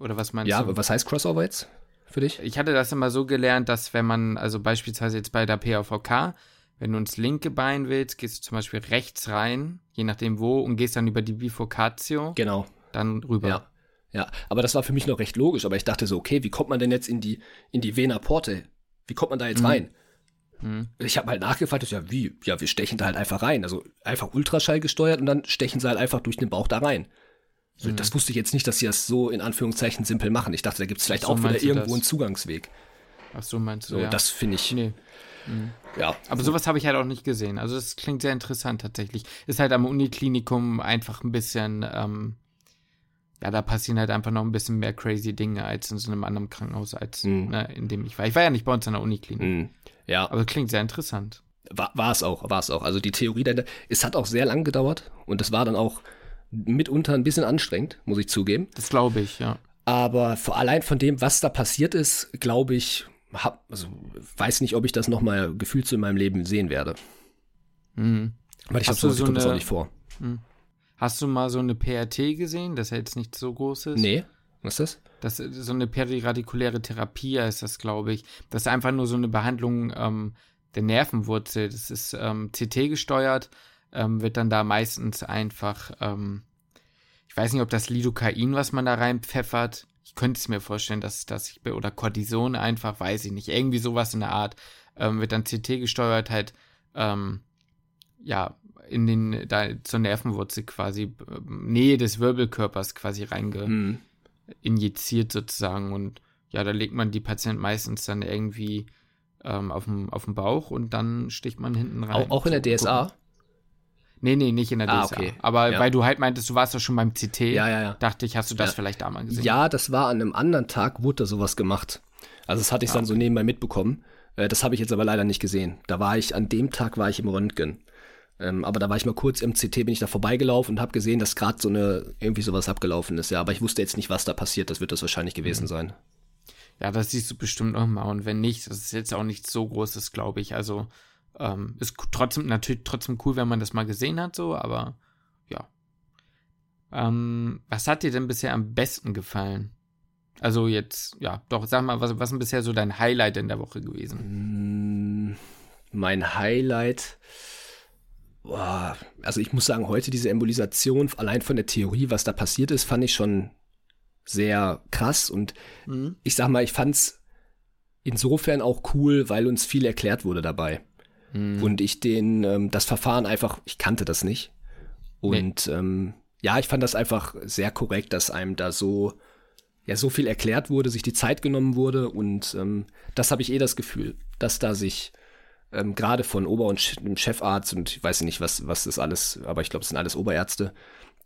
Oder was meinst ja, du? Ja, was heißt Crossover jetzt? für dich? Ich hatte das immer so gelernt, dass wenn man, also beispielsweise jetzt bei der PAVK, wenn du ins linke Bein willst, gehst du zum Beispiel rechts rein, je nachdem wo, und gehst dann über die Bifurcatio. Genau. Dann rüber. Ja. Ja, aber das war für mich noch recht logisch, aber ich dachte so, okay, wie kommt man denn jetzt in die, in die Vena Porte? Wie kommt man da jetzt mhm. rein? Mhm. Ich habe halt nachgefragt, ja, wie? Ja, wir stechen da halt einfach rein. Also einfach Ultraschall gesteuert und dann stechen sie halt einfach durch den Bauch da rein. So, mhm. Das wusste ich jetzt nicht, dass sie das so in Anführungszeichen simpel machen. Ich dachte, da gibt es vielleicht so auch wieder irgendwo das? einen Zugangsweg. Ach so, meinst du? So, ja. das finde ich. Nee. Mhm. Ja. Aber sowas habe ich halt auch nicht gesehen. Also das klingt sehr interessant tatsächlich. Ist halt am Uniklinikum einfach ein bisschen, ähm, ja, da passieren halt einfach noch ein bisschen mehr crazy Dinge als in so einem anderen Krankenhaus, als mhm. ne, in dem ich war. Ich war ja nicht bei uns in der Uniklinik. Mhm. Ja. Aber klingt sehr interessant. War, war es auch, war es auch. Also die Theorie dahinter, es hat auch sehr lang gedauert und es war dann auch mitunter ein bisschen anstrengend, muss ich zugeben. Das glaube ich, ja. Aber vor allein von dem, was da passiert ist, glaube ich, hab, also weiß nicht, ob ich das nochmal gefühlt so in meinem Leben sehen werde. Mhm. Weil ich habe so, so das auch nicht vor. Mhm. Hast du mal so eine PRT gesehen, das ja jetzt nicht so groß ist? Nee. Was ist das? Das so eine periradikuläre Therapie ist das, glaube ich. Das ist einfach nur so eine Behandlung ähm, der Nervenwurzel. Das ist ähm, CT gesteuert ähm, wird dann da meistens einfach, ähm, ich weiß nicht, ob das Lidocain, was man da reinpfeffert, ich könnte es mir vorstellen, dass das ich oder Cortison einfach, weiß ich nicht, irgendwie sowas in der Art, ähm, wird dann CT gesteuert halt, ähm, ja, in den, da zur Nervenwurzel quasi, Nähe des Wirbelkörpers quasi reinge hm. Injiziert sozusagen und ja, da legt man die Patienten meistens dann irgendwie ähm, auf dem Bauch und dann sticht man hinten rein. Auch, auch in der DSA? Gucken. Nee, nee, nicht in der DSA. Ah, okay. Aber ja. weil du halt meintest, du warst ja schon beim CT, ja, ja, ja. dachte ich, hast du das vielleicht da mal gesehen? Ja, das war an einem anderen Tag, wurde da sowas gemacht. Also das hatte ich ah, dann okay. so nebenbei mitbekommen. Äh, das habe ich jetzt aber leider nicht gesehen. Da war ich, an dem Tag war ich im Röntgen. Ähm, aber da war ich mal kurz im CT, bin ich da vorbeigelaufen und habe gesehen, dass gerade so eine, irgendwie sowas abgelaufen ist. Ja, aber ich wusste jetzt nicht, was da passiert. Das wird das wahrscheinlich gewesen mhm. sein. Ja, das siehst du bestimmt noch mal. Und wenn nicht, das ist jetzt auch nicht so großes, glaube ich. Also ähm, ist trotzdem natürlich trotzdem cool, wenn man das mal gesehen hat, so, aber ja. Ähm, was hat dir denn bisher am besten gefallen? Also jetzt, ja, doch, sag mal, was, was ist bisher so dein Highlight in der Woche gewesen? Mm, mein Highlight. Boah, also ich muss sagen, heute diese Embolisation, allein von der Theorie, was da passiert ist, fand ich schon sehr krass. Und mhm. ich sag mal, ich fand's insofern auch cool, weil uns viel erklärt wurde dabei. Mhm. Und ich den, ähm, das Verfahren einfach, ich kannte das nicht. Und nee. ähm, ja, ich fand das einfach sehr korrekt, dass einem da so, ja, so viel erklärt wurde, sich die Zeit genommen wurde. Und ähm, das habe ich eh das Gefühl, dass da sich ähm, gerade von Ober- und Chefarzt und ich weiß nicht, was, was das alles, aber ich glaube, es sind alles Oberärzte,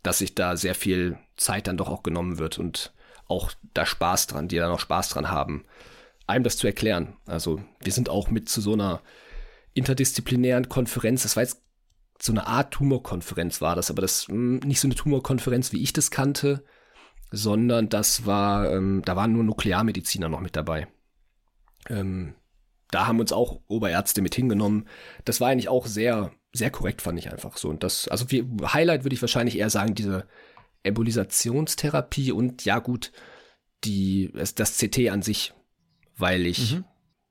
dass sich da sehr viel Zeit dann doch auch genommen wird und auch da Spaß dran, die da noch Spaß dran haben, einem das zu erklären. Also wir sind auch mit zu so einer interdisziplinären Konferenz, das war jetzt so eine Art Tumorkonferenz war das, aber das mh, hm, nicht so eine Tumorkonferenz, wie ich das kannte, sondern das war, ähm, da waren nur Nuklearmediziner noch mit dabei. Ähm, da haben uns auch Oberärzte mit hingenommen. Das war eigentlich auch sehr, sehr korrekt, fand ich einfach so. Und das, also wie Highlight würde ich wahrscheinlich eher sagen, diese Embolisationstherapie und ja gut, die, das CT an sich, weil ich, mhm.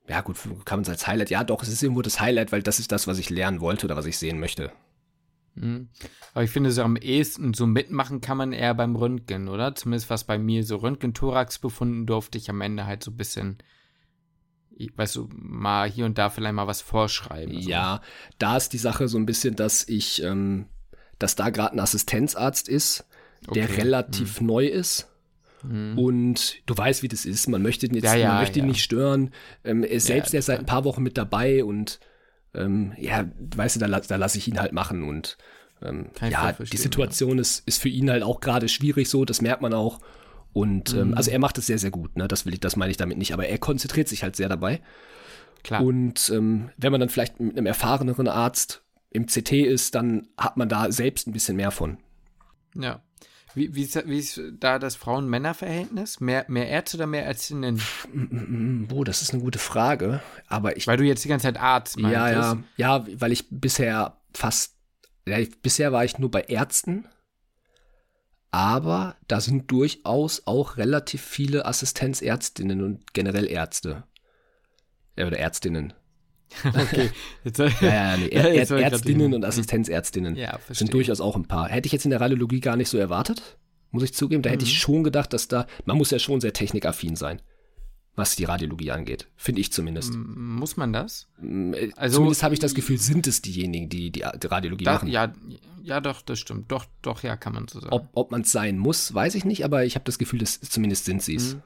ja gut, kann man es als Highlight, ja doch, es ist irgendwo das Highlight, weil das ist das, was ich lernen wollte oder was ich sehen möchte. Mhm. Aber ich finde, so am ehesten so mitmachen kann man eher beim Röntgen, oder? Zumindest was bei mir so Röntgen-Thorax befunden durfte ich am Ende halt so ein bisschen weißt du, mal hier und da vielleicht mal was vorschreiben. Also. Ja, da ist die Sache so ein bisschen, dass ich, ähm, dass da gerade ein Assistenzarzt ist, der okay. relativ hm. neu ist. Hm. Und du weißt, wie das ist. Man möchte ihn jetzt, ja, ja, man möchte ihn nicht stören. Ähm, er selbst, ja, er seit ein paar Wochen mit dabei und ähm, ja, weißt du, da, da lasse ich ihn halt machen und ähm, ja, die Situation ist, ist für ihn halt auch gerade schwierig so, das merkt man auch. Und ähm, mhm. also er macht es sehr, sehr gut, ne? Das will ich, das meine ich damit nicht, aber er konzentriert sich halt sehr dabei. Klar. Und ähm, wenn man dann vielleicht mit einem erfahreneren Arzt im CT ist, dann hat man da selbst ein bisschen mehr von. Ja. Wie, wie, ist, wie ist da das Frauen-Männer-Verhältnis? Mehr, mehr Ärzte oder mehr Ärztinnen? Boah, das ist eine gute Frage. Aber ich. Weil du jetzt die ganze Zeit Arzt meinst. Ja, ja. Ja, weil ich bisher fast. Ja, bisher war ich nur bei Ärzten aber da sind durchaus auch relativ viele Assistenzärztinnen und generell Ärzte. Äh, oder Ärztinnen. Okay. Jetzt, ja, ja, nee, Är ja, Ärztinnen und Assistenzärztinnen ja, sind durchaus auch ein paar. Hätte ich jetzt in der Radiologie gar nicht so erwartet, muss ich zugeben. Da hätte ich mhm. schon gedacht, dass da, man muss ja schon sehr technikaffin sein was die Radiologie angeht. Finde ich zumindest. Muss man das? Äh, also, zumindest habe ich das Gefühl, sind es diejenigen, die die, Radiologie da, machen. Ja, ja, doch, das stimmt. Doch, doch, ja, kann man so sagen. Ob, ob man es sein muss, weiß ich nicht, aber ich habe das Gefühl, dass zumindest sind sie es. Mhm.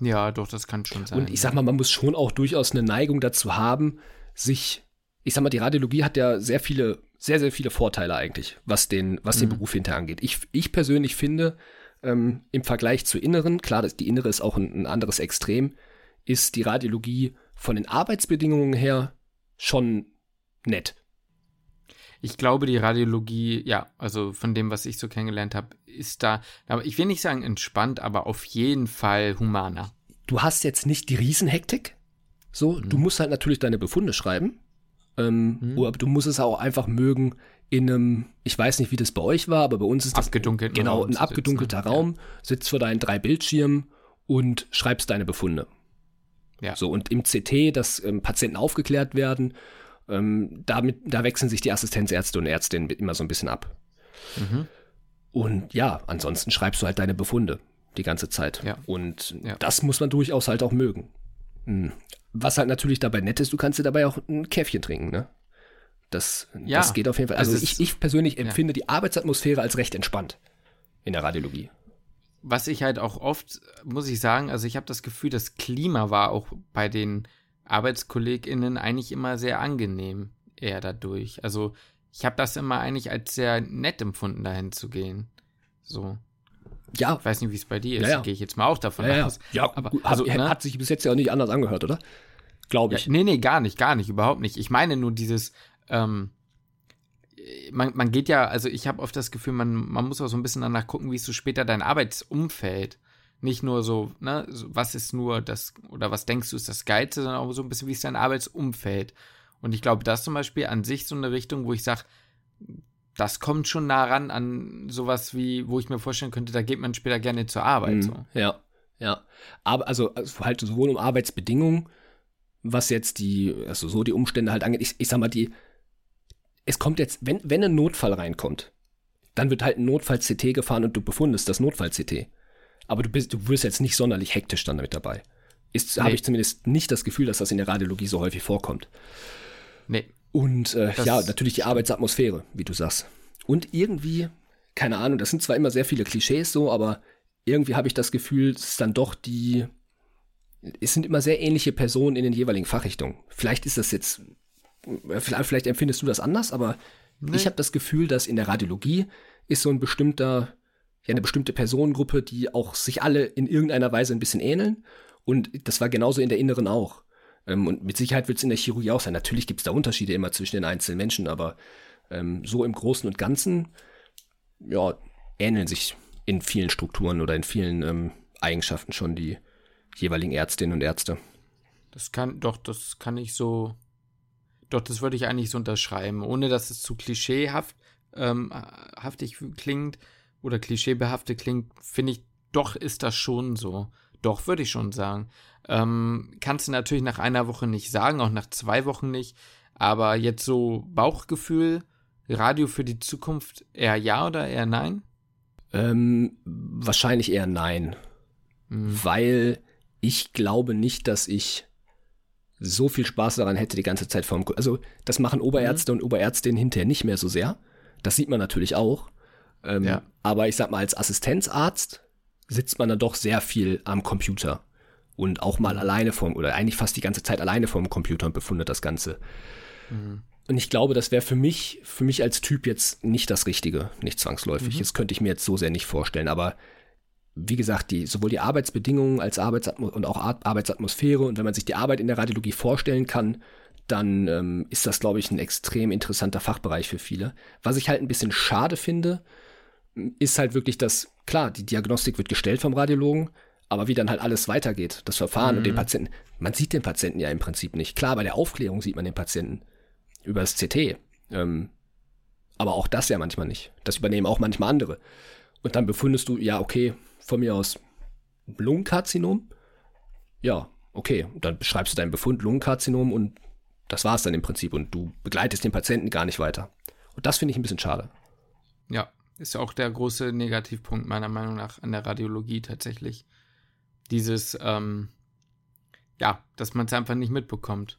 Ja, doch, das kann schon sein. Und ich sag mal, man muss schon auch durchaus eine Neigung dazu haben, sich, ich sag mal, die Radiologie hat ja sehr viele, sehr, sehr viele Vorteile eigentlich, was den, was den mhm. Beruf hinterher angeht. Ich, ich persönlich finde, ähm, im Vergleich zur inneren, klar, das, die innere ist auch ein, ein anderes Extrem, ist die Radiologie von den Arbeitsbedingungen her schon nett. Ich glaube, die Radiologie, ja, also von dem, was ich so kennengelernt habe, ist da, aber ich will nicht sagen entspannt, aber auf jeden Fall humaner. Du hast jetzt nicht die Riesenhektik. So, mhm. du musst halt natürlich deine Befunde schreiben. Ähm, mhm. Aber du musst es auch einfach mögen, in einem, ich weiß nicht, wie das bei euch war, aber bei uns ist das genau ein abgedunkelter sitzen. Raum, sitzt vor deinen drei Bildschirmen und schreibst deine Befunde. Ja. So, und im CT, dass ähm, Patienten aufgeklärt werden, ähm, damit, da wechseln sich die Assistenzärzte und Ärztinnen immer so ein bisschen ab. Mhm. Und ja, ansonsten schreibst du halt deine Befunde die ganze Zeit. Ja. Und ja. das muss man durchaus halt auch mögen. Hm. Was halt natürlich dabei nett ist, du kannst dir dabei auch ein Käffchen trinken, ne? Das, ja. das geht auf jeden Fall. Also, also ich, ich persönlich empfinde ja. die Arbeitsatmosphäre als recht entspannt in der Radiologie. Was ich halt auch oft, muss ich sagen, also ich habe das Gefühl, das Klima war auch bei den ArbeitskollegInnen eigentlich immer sehr angenehm, eher dadurch. Also ich habe das immer eigentlich als sehr nett empfunden, dahin zu gehen. So. Ja. Ich weiß nicht, wie es bei dir ist. Ja, ja. Gehe ich jetzt mal auch davon ja, aus. Ja, aber also, ne? hat sich bis jetzt ja auch nicht anders angehört, oder? Glaube ich. Ja, nee, nee, gar nicht, gar nicht, überhaupt nicht. Ich meine nur dieses, ähm, man, man geht ja, also ich habe oft das Gefühl, man, man muss auch so ein bisschen danach gucken, wie ist so später dein Arbeitsumfeld. Nicht nur so, ne, was ist nur das, oder was denkst du ist das Geilste, sondern auch so ein bisschen, wie ist dein Arbeitsumfeld. Und ich glaube, das zum Beispiel an sich so eine Richtung, wo ich sage, das kommt schon nah ran an sowas wie, wo ich mir vorstellen könnte, da geht man später gerne zur Arbeit. Mhm, so. Ja, ja. Aber also, also halt sowohl um Arbeitsbedingungen, was jetzt die, also so die Umstände halt angeht, ich, ich sag mal, die, es kommt jetzt, wenn, wenn ein Notfall reinkommt, dann wird halt ein Notfall-CT gefahren und du befundest das Notfall-CT. Aber du bist, du wirst jetzt nicht sonderlich hektisch dann damit dabei. Ist, nee. habe ich zumindest nicht das Gefühl, dass das in der Radiologie so häufig vorkommt. Nee. Und äh, ja, natürlich die Arbeitsatmosphäre, wie du sagst. Und irgendwie, keine Ahnung, das sind zwar immer sehr viele Klischees so, aber irgendwie habe ich das Gefühl, es ist dann doch die, es sind immer sehr ähnliche Personen in den jeweiligen Fachrichtungen. Vielleicht ist das jetzt, vielleicht, vielleicht empfindest du das anders, aber nee. ich habe das Gefühl, dass in der Radiologie ist so ein bestimmter, ja, eine bestimmte Personengruppe, die auch sich alle in irgendeiner Weise ein bisschen ähneln. Und das war genauso in der Inneren auch. Ähm, und mit Sicherheit wird es in der Chirurgie auch sein. Natürlich gibt es da Unterschiede immer zwischen den einzelnen Menschen, aber ähm, so im Großen und Ganzen, ja, ähneln sich in vielen Strukturen oder in vielen ähm, Eigenschaften schon die jeweiligen Ärztinnen und Ärzte. Das kann, doch, das kann ich so, doch, das würde ich eigentlich so unterschreiben, ohne dass es zu klischeehaft ähm, haftig klingt oder klischeebehaftet klingt, finde ich, doch ist das schon so. Doch, würde ich schon sagen. Ähm, kannst du natürlich nach einer Woche nicht sagen, auch nach zwei Wochen nicht. Aber jetzt so Bauchgefühl, Radio für die Zukunft eher ja oder eher nein? Ähm, wahrscheinlich eher nein. Mhm. Weil ich glaube nicht, dass ich so viel Spaß daran hätte, die ganze Zeit vorm. Also, das machen Oberärzte mhm. und Oberärztinnen hinterher nicht mehr so sehr. Das sieht man natürlich auch. Ähm, ja. Aber ich sag mal, als Assistenzarzt sitzt man dann doch sehr viel am Computer und auch mal mhm. alleine vorm, oder eigentlich fast die ganze Zeit alleine vorm Computer und befundet das Ganze. Mhm. Und ich glaube, das wäre für mich, für mich als Typ jetzt nicht das Richtige, nicht zwangsläufig. Mhm. Das könnte ich mir jetzt so sehr nicht vorstellen. Aber wie gesagt, die, sowohl die Arbeitsbedingungen als Arbeitsatmo und auch Arbeitsatmosphäre und wenn man sich die Arbeit in der Radiologie vorstellen kann, dann ähm, ist das, glaube ich, ein extrem interessanter Fachbereich für viele. Was ich halt ein bisschen schade finde, ist halt wirklich, dass, klar, die Diagnostik wird gestellt vom Radiologen, aber wie dann halt alles weitergeht, das Verfahren mhm. und den Patienten, man sieht den Patienten ja im Prinzip nicht. Klar, bei der Aufklärung sieht man den Patienten über das CT, ähm, aber auch das ja manchmal nicht. Das übernehmen auch manchmal andere. Und dann befundest du, ja, okay, von mir aus Lungenkarzinom. Ja, okay. Und dann beschreibst du deinen Befund Lungenkarzinom und das war es dann im Prinzip. Und du begleitest den Patienten gar nicht weiter. Und das finde ich ein bisschen schade. Ja, ist auch der große Negativpunkt meiner Meinung nach an der Radiologie tatsächlich. Dieses, ähm, ja, dass man es einfach nicht mitbekommt.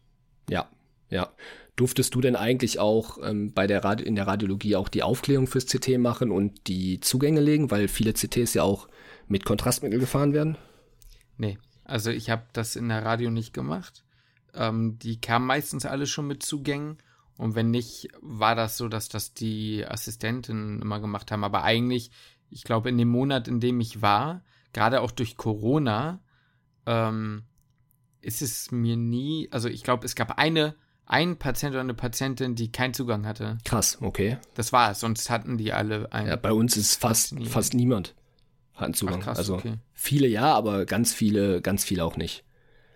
Ja, ja. Durftest du denn eigentlich auch ähm, bei der Radi in der Radiologie auch die Aufklärung fürs CT machen und die Zugänge legen, weil viele CTs ja auch mit Kontrastmittel gefahren werden? Nee, also ich habe das in der Radio nicht gemacht. Ähm, die kamen meistens alle schon mit Zugängen und wenn nicht, war das so, dass das die Assistenten immer gemacht haben. Aber eigentlich, ich glaube, in dem Monat, in dem ich war, gerade auch durch Corona, ähm, ist es mir nie, also ich glaube, es gab eine, ein Patient oder eine Patientin, die keinen Zugang hatte. Krass, okay. Das war es, sonst hatten die alle einen. Ja, bei uns ist fast, fast niemand hat einen Zugang. Ach, krass, also okay. viele ja, aber ganz viele, ganz viele auch nicht.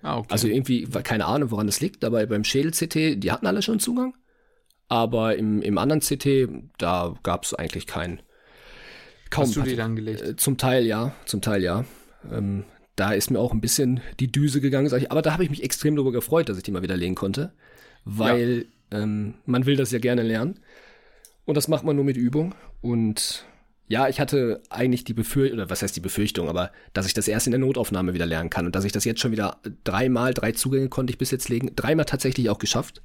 Ah, okay. Also irgendwie, keine Ahnung, woran das liegt, aber beim Schädel-CT, die hatten alle schon Zugang. Aber im, im anderen CT, da gab es eigentlich keinen. Kaum Hast du die dann gelegt? Äh, zum Teil ja, zum Teil ja. Ähm, da ist mir auch ein bisschen die Düse gegangen, ich. Aber da habe ich mich extrem darüber gefreut, dass ich die mal wieder legen konnte. Weil ja. ähm, man will das ja gerne lernen. Und das macht man nur mit Übung. Und ja, ich hatte eigentlich die Befürchtung, oder was heißt die Befürchtung, aber dass ich das erst in der Notaufnahme wieder lernen kann und dass ich das jetzt schon wieder dreimal, drei Zugänge konnte ich bis jetzt legen, dreimal tatsächlich auch geschafft.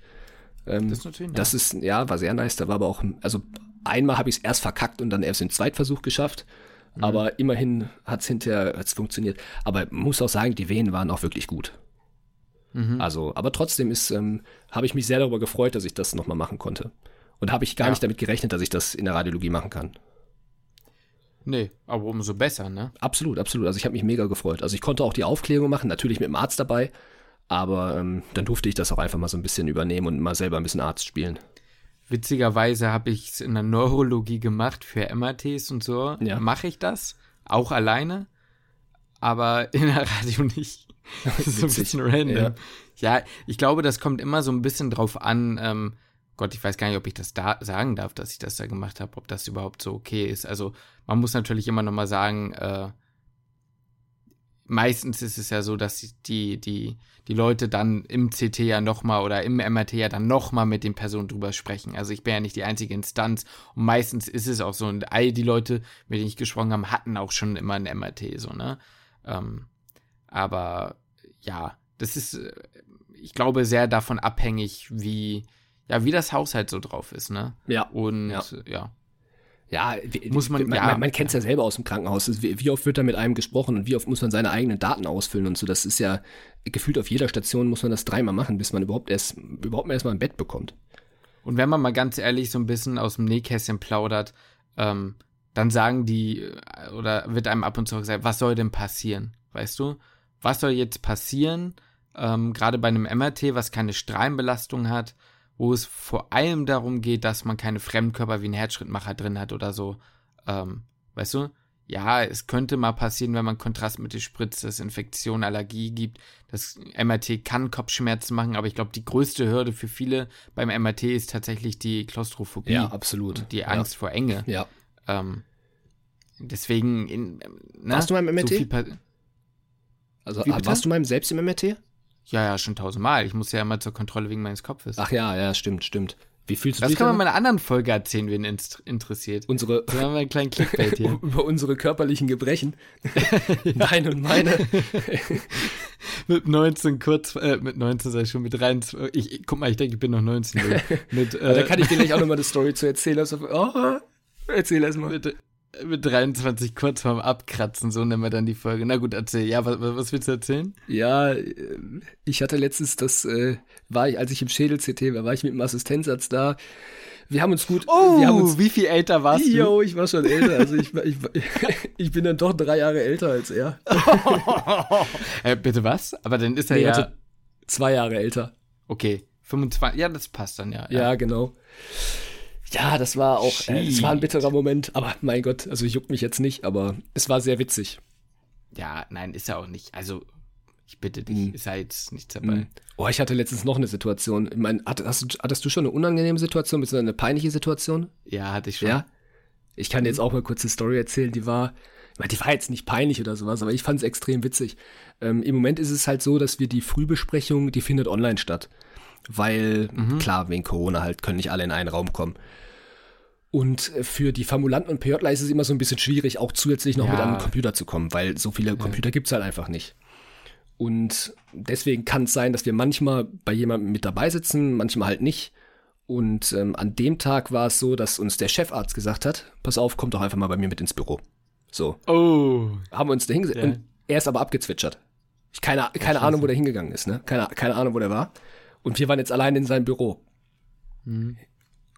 Ähm, das ist natürlich nice. Das ist, ja, war sehr nice. Da war aber auch, also einmal habe ich es erst verkackt und dann erst den Zweitversuch geschafft. Mhm. Aber immerhin hat es hinterher hat's funktioniert. Aber muss auch sagen, die Wehen waren auch wirklich gut. Mhm. Also, aber trotzdem ist, ähm, habe ich mich sehr darüber gefreut, dass ich das nochmal machen konnte. Und habe ich gar ja. nicht damit gerechnet, dass ich das in der Radiologie machen kann. Nee, aber umso besser, ne? Absolut, absolut. Also ich habe mich mega gefreut. Also ich konnte auch die Aufklärung machen, natürlich mit dem Arzt dabei, aber ähm, dann durfte ich das auch einfach mal so ein bisschen übernehmen und mal selber ein bisschen Arzt spielen. Witzigerweise habe ich es in der Neurologie gemacht für MRTs und so. Ja. Mache ich das, auch alleine, aber in der Radio nicht. Das ist so ein bisschen random. Ja. ja. ich glaube, das kommt immer so ein bisschen drauf an. Ähm, Gott, ich weiß gar nicht, ob ich das da sagen darf, dass ich das da gemacht habe, ob das überhaupt so okay ist. Also man muss natürlich immer noch mal sagen, äh, meistens ist es ja so, dass die, die, die Leute dann im CT ja nochmal oder im MRT ja dann nochmal mit den Personen drüber sprechen. Also ich bin ja nicht die einzige Instanz und meistens ist es auch so. Und all die Leute, mit denen ich gesprochen habe, hatten auch schon immer ein MRT, so, ne? Ähm, aber ja, das ist, äh, ich glaube, sehr davon abhängig, wie, ja, wie das Haushalt so drauf ist, ne? Ja. Und Ja. ja. Ja, Muss man- man, ja. man, man kennt es ja selber aus dem Krankenhaus. Wie, wie oft wird da mit einem gesprochen und wie oft muss man seine eigenen Daten ausfüllen und so. Das ist ja gefühlt auf jeder Station muss man das dreimal machen, bis man überhaupt erst überhaupt erst mal ein Bett bekommt. Und wenn man mal ganz ehrlich so ein bisschen aus dem Nähkästchen plaudert, ähm, dann sagen die, äh, oder wird einem ab und zu gesagt, was soll denn passieren? Weißt du? Was soll jetzt passieren? Ähm, Gerade bei einem MRT, was keine Strahlenbelastung hat, wo es vor allem darum geht, dass man keine Fremdkörper wie einen Herzschrittmacher drin hat oder so. Ähm, weißt du? Ja, es könnte mal passieren, wenn man Kontrastmittel spritzt, dass es Infektion, Allergie gibt. Das MRT kann Kopfschmerzen machen, aber ich glaube, die größte Hürde für viele beim MRT ist tatsächlich die Klaustrophobie. absolut. und die Angst vor Enge. Ja. Ähm, deswegen, in, ähm, ne, Warst du beim MRT? So Also bitte? warst du mal selbst im MRT? Ja, ja, schon tausendmal. Ich muss ja immer zur Kontrolle wegen meines Kopfes. Ach ja, ja, stimmt, stimmt. Wie fühlst du das dich? kann man in einer anderen Folge erzählen, wen ins interessiert. unsere Dann haben wir einen kleinen Clickbait hier. über unsere körperlichen Gebrechen. Deine und meine. mit 19 kurz, äh, mit 19 sag ich schon, mit 23, ich, ich, guck mal, ich denke, ich bin noch 19. Junge. mit, da äh, kann ich dir gleich auch nochmal eine Story zu erzählen. Also, oh, erzähl erst mal. mit, mit 23 kurz vorm Abkratzen, so nennen wir dann die Folge. Na gut, erzähl. Ja, was, was willst du erzählen? Ja, äh, ich hatte letztens, das äh, war ich, als ich im Schädel-CT war, war ich mit dem Assistenzarzt da. Wir haben uns gut, wir haben uns, wie viel älter warst du? Jo, ich war schon älter. Also ich, ich, ich bin dann doch drei Jahre älter als er. äh, bitte was? Aber dann ist er Nee, ja, also zwei Jahre älter. okay, 25, ja, das passt dann ja. Ja, genau. Ja, das war auch, äh, es war ein bitterer Moment, aber mein Gott, also juckt mich jetzt nicht, aber es war sehr witzig. Ja, nein, ist er auch nicht. Also, ich bitte dich, Mhm. ist er jetzt nichts dabei. Oh, ich hatte letztens noch eine Situation. Ich meine, hattest, hattest du schon eine unangenehme Situation, beziehungsweise eine peinliche Situation? Ja, hatte ich schon. Ja. Ich kann jetzt auch mal kurz eine Story erzählen, die war, ich meine, die war jetzt nicht peinlich oder sowas, aber ich fand es extrem witzig. Ähm, Im Moment ist es halt so, dass wir die Frühbesprechung, die findet online statt. Weil, klar, wegen Corona halt können nicht alle in einen Raum kommen. Und äh, für die Formulanten und PJler ist es immer so ein bisschen schwierig, auch zusätzlich noch Ja. mit den Computer zu kommen, weil so viele Computer gibt's halt einfach nicht. Und deswegen kann es sein, dass wir manchmal bei jemandem mit dabei sitzen, manchmal halt nicht. Und ähm, an dem Tag war es so, dass uns der Chefarzt gesagt hat, pass auf, komm doch einfach mal bei mir mit ins Büro. So, Oh. haben wir uns da hingesetzt. Ja. Und er ist aber abgezwitschert. Ich keine, keine Ahnung, wo der hingegangen ist, ne? Keine, keine Ahnung, wo der war. Und wir waren jetzt allein in seinem Büro. Mhm.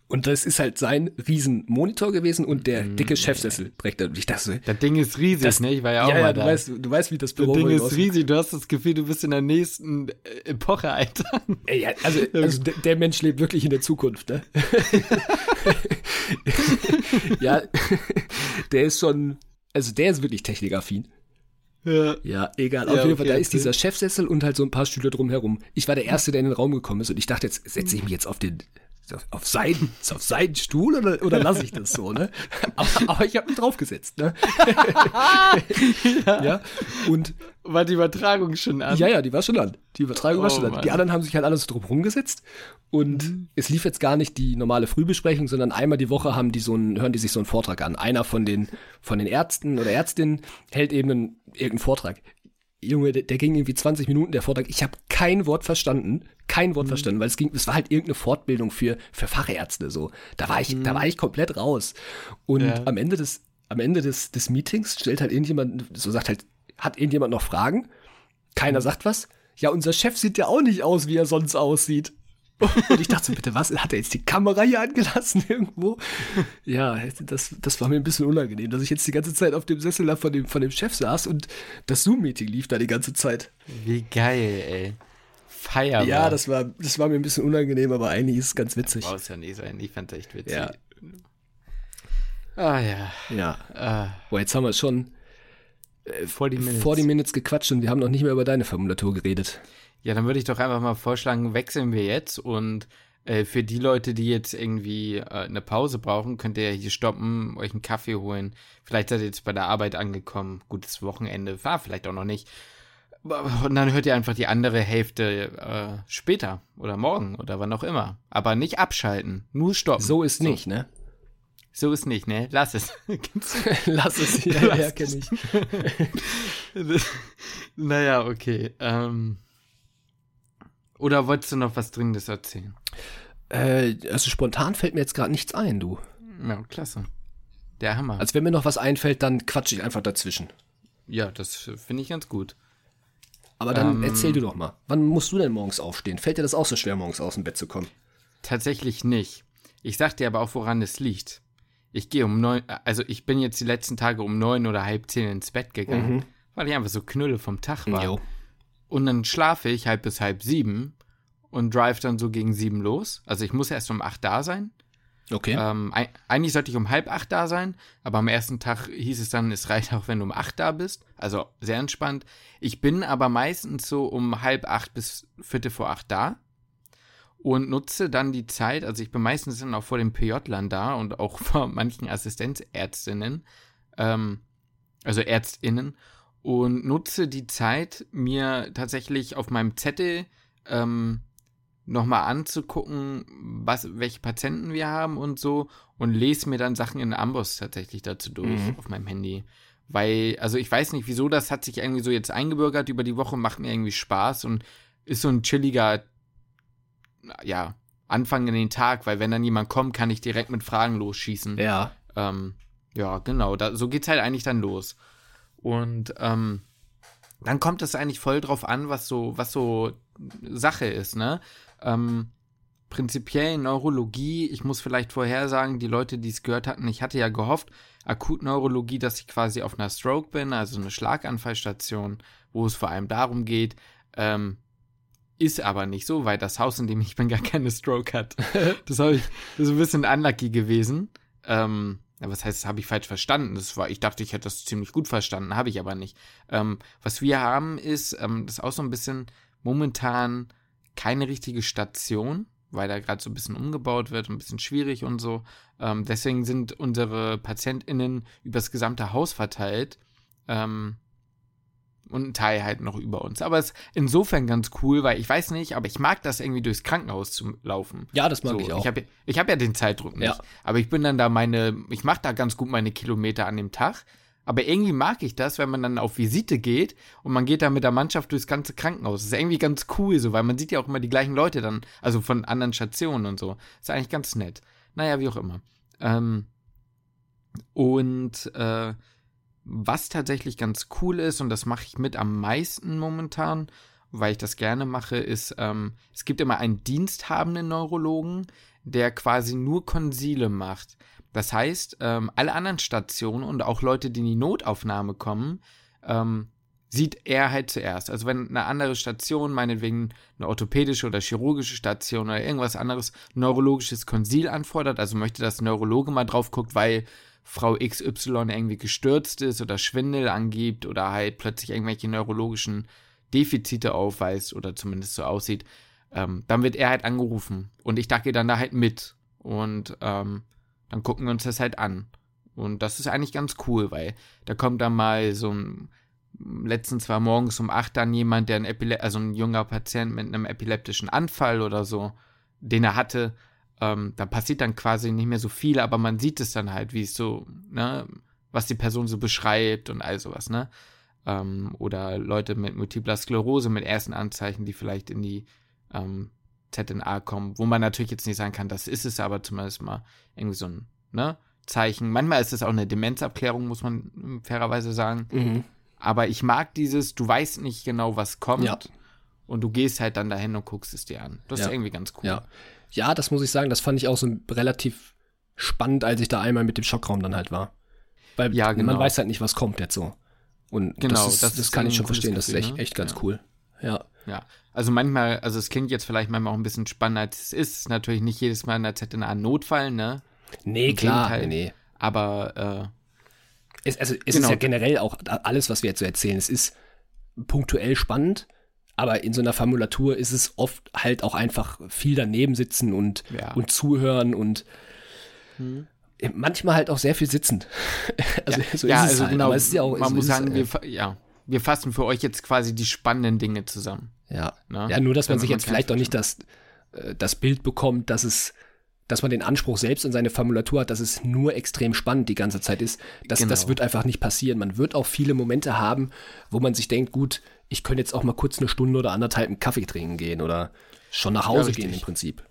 Und das ist halt sein riesen Monitor gewesen und der Mhm. dicke Chefsessel da. Und ich dachte Das Ding ist riesig, Das- ne? Ich war ja auch ja, ja, mal du da. weißt, du weißt, wie das das Büro Ding wohl ist riesig. Du hast das Gefühl, du bist in der nächsten äh, Epoche, Alter. Ja, also, also der, der Mensch lebt wirklich in der Zukunft, ne? ja, der ist schon, also der ist wirklich technikaffin. Ja. Ja, egal. Ja, Auf jeden okay, Fall, da ist dieser Chefsessel und halt so ein paar Stühle drumherum. Ich war der Erste, der in den Raum gekommen ist und ich dachte, jetzt setze ich mich jetzt auf den, auf, auf seinen, auf seinen Stuhl oder, oder lasse ich das so, ne? Aber, aber ich habe mich draufgesetzt, ne? ja. Und War die Übertragung schon an? ja, ja, die war schon an. Die Übertragung war Oh, schon an. Mann. Die anderen haben sich halt alles drum rumgesetzt. Und es lief jetzt gar nicht die normale Frühbesprechung, sondern einmal die Woche haben die so einen, hören die sich so einen Vortrag an. Einer von den, von den Ärzten oder Ärztinnen hält eben einen, irgendeinen Vortrag. Junge, der, der ging irgendwie 20 Minuten, der Vortrag. Ich habe kein Wort verstanden. Kein Mhm. Wort verstanden, weil es ging, es war halt irgendeine Fortbildung für, für Fachärzte, so. Da war ich, da war ich komplett raus. Und Mhm. Ja. am Ende des, am Ende des, des Meetings stellt halt irgendjemand, so sagt halt, hat irgendjemand noch Fragen? Keiner sagt was. Ja, unser Chef sieht ja auch nicht aus, wie er sonst aussieht. Und ich dachte so, bitte, was? Hat er jetzt die Kamera hier angelassen irgendwo? Ja, das, das war mir ein bisschen unangenehm, dass ich jetzt die ganze Zeit auf dem Sessel da von dem, von dem Chef saß und das Zoom-Meeting lief da die ganze Zeit. Wie geil, ey. Feierbar. Ja, das war, das war mir ein bisschen unangenehm, aber eigentlich ist es ganz witzig. brauchst ja nicht sein. Ich fand's echt witzig. Ja. Ah ja. Ja. Ah, Boah, jetzt haben wir schon vor die Minutes. vor die Minutes gequatscht und wir haben noch nicht mehr über deine Formulatur geredet. Ja, dann würde ich doch einfach mal vorschlagen, wechseln wir jetzt und Äh, für die Leute, die jetzt irgendwie äh, eine Pause brauchen, könnt ihr hier stoppen, euch einen Kaffee holen. Vielleicht seid ihr jetzt bei der Arbeit angekommen. Gutes Wochenende, war vielleicht auch noch nicht. Und dann hört ihr einfach die andere Hälfte äh, später oder morgen oder wann auch immer. Aber nicht abschalten, nur stoppen. So ist so. nicht, ne? So ist nicht, ne? Lass es. Lass es, ja, Lass ja, kenne ich. naja, okay. Ähm, oder wolltest du noch was Dringendes erzählen? Äh, also spontan fällt mir jetzt gerade nichts ein, du. Ja, klasse. Der Hammer. Also wenn mir noch was einfällt, dann quatsche ich einfach dazwischen. Ja, das finde ich ganz gut. Aber dann ähm, erzähl du doch mal. Wann musst du denn morgens aufstehen? Fällt dir das auch so schwer, morgens aus dem Bett zu kommen? Tatsächlich nicht. Ich sag dir aber auch, woran es liegt. Ich gehe um neun, also ich bin jetzt die letzten Tage um neun oder halb zehn ins Bett gegangen, mhm. weil ich einfach so knülle vom Tag war. Jo. Und dann schlafe ich halb bis halb sieben und drive dann so gegen sieben los. Also ich muss erst um acht da sein. Okay. Ähm, eigentlich sollte ich um halb acht da sein, aber am ersten Tag hieß es dann, es reicht auch, wenn du um acht da bist. Also sehr entspannt. Ich bin aber meistens so um halb acht bis viertel vor acht da und nutze dann die Zeit, also ich bin meistens dann auch vor den PJ-Lern da und auch vor manchen Assistenzärztinnen, ähm, also ÄrztInnen, und nutze die Zeit, mir tatsächlich auf meinem Zettel ähm, nochmal anzugucken, was, welche Patienten wir haben und so und lese mir dann Sachen in Amboss tatsächlich dazu durch mhm. auf meinem Handy. Weil, also ich weiß nicht, wieso, das hat sich irgendwie so jetzt eingebürgert über die Woche, macht mir irgendwie Spaß und ist so ein chilliger, ja, Anfang in den Tag, weil wenn dann jemand kommt, kann ich direkt mit Fragen losschießen. Ja. Ähm, ja, genau, da, so geht's halt eigentlich dann los. Und ähm, dann kommt es eigentlich voll drauf an, was so, was so Sache ist, ne? Ähm, prinzipiell Neurologie, ich muss vielleicht vorher sagen, die Leute, die es gehört hatten, ich hatte ja gehofft, Akutneurologie, dass ich quasi auf einer Stroke bin, also eine Schlaganfallstation, wo es vor allem darum geht, ähm, ist aber nicht so, weil das Haus, in dem ich bin, gar keine Stroke hat. das, ich, das ist ein bisschen unlucky gewesen. Ähm, was heißt, das habe ich falsch verstanden? Das war, ich dachte, ich hätte das ziemlich gut verstanden, habe ich aber nicht. Ähm, was wir haben, ist, ähm, das ist auch so ein bisschen momentan keine richtige Station, weil da gerade so ein bisschen umgebaut wird, ein bisschen schwierig und so. Ähm, deswegen sind unsere PatientInnen übers gesamte Haus verteilt. Ähm, und ein Teil halt noch über uns. Aber es ist insofern ganz cool, weil ich weiß nicht, aber ich mag das irgendwie durchs Krankenhaus zu laufen. Ja, das mag so, ich auch. Ich habe ich hab ja den Zeitdruck nicht. Ja. Aber ich bin dann da meine, ich mache da ganz gut meine Kilometer an dem Tag. Aber irgendwie mag ich das, wenn man dann auf Visite geht und man geht da mit der Mannschaft durchs ganze Krankenhaus. Das ist irgendwie ganz cool so, weil man sieht ja auch immer die gleichen Leute dann, also von anderen Stationen und so. Das ist eigentlich ganz nett. Naja, wie auch immer. Ähm, und äh, was tatsächlich ganz cool ist, und das mache ich mit am meisten momentan, weil ich das gerne mache, ist, ähm, es gibt immer einen diensthabenden Neurologen, der quasi nur Konsile macht. Das heißt, ähm, alle anderen Stationen und auch Leute, die in die Notaufnahme kommen, ähm, sieht er halt zuerst. Also wenn eine andere Station, meinetwegen eine orthopädische oder chirurgische Station oder irgendwas anderes, neurologisches Konsil anfordert, also möchte, dass Neurologe mal drauf guckt, weil Frau XY irgendwie gestürzt ist oder Schwindel angibt oder halt plötzlich irgendwelche neurologischen Defizite aufweist oder zumindest so aussieht, ähm, dann wird er halt angerufen und ich gehe dann da halt mit und ähm, dann gucken wir uns das halt an. Und das ist eigentlich ganz cool, weil da kommt dann mal so ein, letztens war morgens um acht dann jemand, der ein Epile also ein junger Patient mit einem epileptischen Anfall oder so, den er hatte. Ähm, da passiert dann quasi nicht mehr so viel, aber man sieht es dann halt, wie es so, ne, was die Person so beschreibt und all sowas, ne? Ähm, oder Leute mit multipler Sklerose mit ersten Anzeichen, die vielleicht in die ähm, ZNA kommen, wo man natürlich jetzt nicht sagen kann, das ist es, aber zumindest mal irgendwie so ein ne, Zeichen. Manchmal ist es auch eine Demenzabklärung, muss man fairerweise sagen. Mhm. Aber ich mag dieses, du weißt nicht genau, was kommt. Ja. Und du gehst halt dann dahin und guckst es dir an. Das ja. ist irgendwie ganz cool. Ja. Ja, das muss ich sagen, das fand ich auch so relativ spannend, als ich da einmal mit dem Schockraum dann halt war. Weil ja, genau. man weiß halt nicht, was kommt jetzt so. Und genau, das, ist, das, das kann ich schon verstehen, Gefühl, das ist echt, ne? echt ganz cool. Ja. Ja, also manchmal, also es klingt jetzt vielleicht manchmal auch ein bisschen spannender, als es ist. Natürlich nicht jedes Mal in der ZNA ein Notfall, ne? Nee, Im klar, Gegenteil. nee, nee. Aber, äh, es, also, es genau. ist ja generell auch alles, was wir jetzt so erzählen, es ist punktuell spannend, Aber in so einer Formulatur ist es oft halt auch einfach viel daneben sitzen und, Ja. und zuhören und manchmal halt auch sehr viel sitzen. also so ja, ist es also halt. genau. Aber es ist ja auch, man so muss ist es, sagen, äh, wir, fa- ja, wir fassen für euch jetzt quasi die spannenden Dinge zusammen. Ja. Ne? ja, nur, dass man Damit sich man jetzt keinen vielleicht auch nicht das, äh, das Bild bekommt, dass es, dass man den Anspruch selbst in seine Formulatur hat, dass es nur extrem spannend die ganze Zeit ist. Das, das Genau. wird einfach nicht passieren. Man wird auch viele Momente haben, wo man sich denkt, gut, ich könnte jetzt auch mal kurz eine Stunde oder anderthalb einen Kaffee trinken gehen oder schon nach Hause richtig. gehen im Prinzip.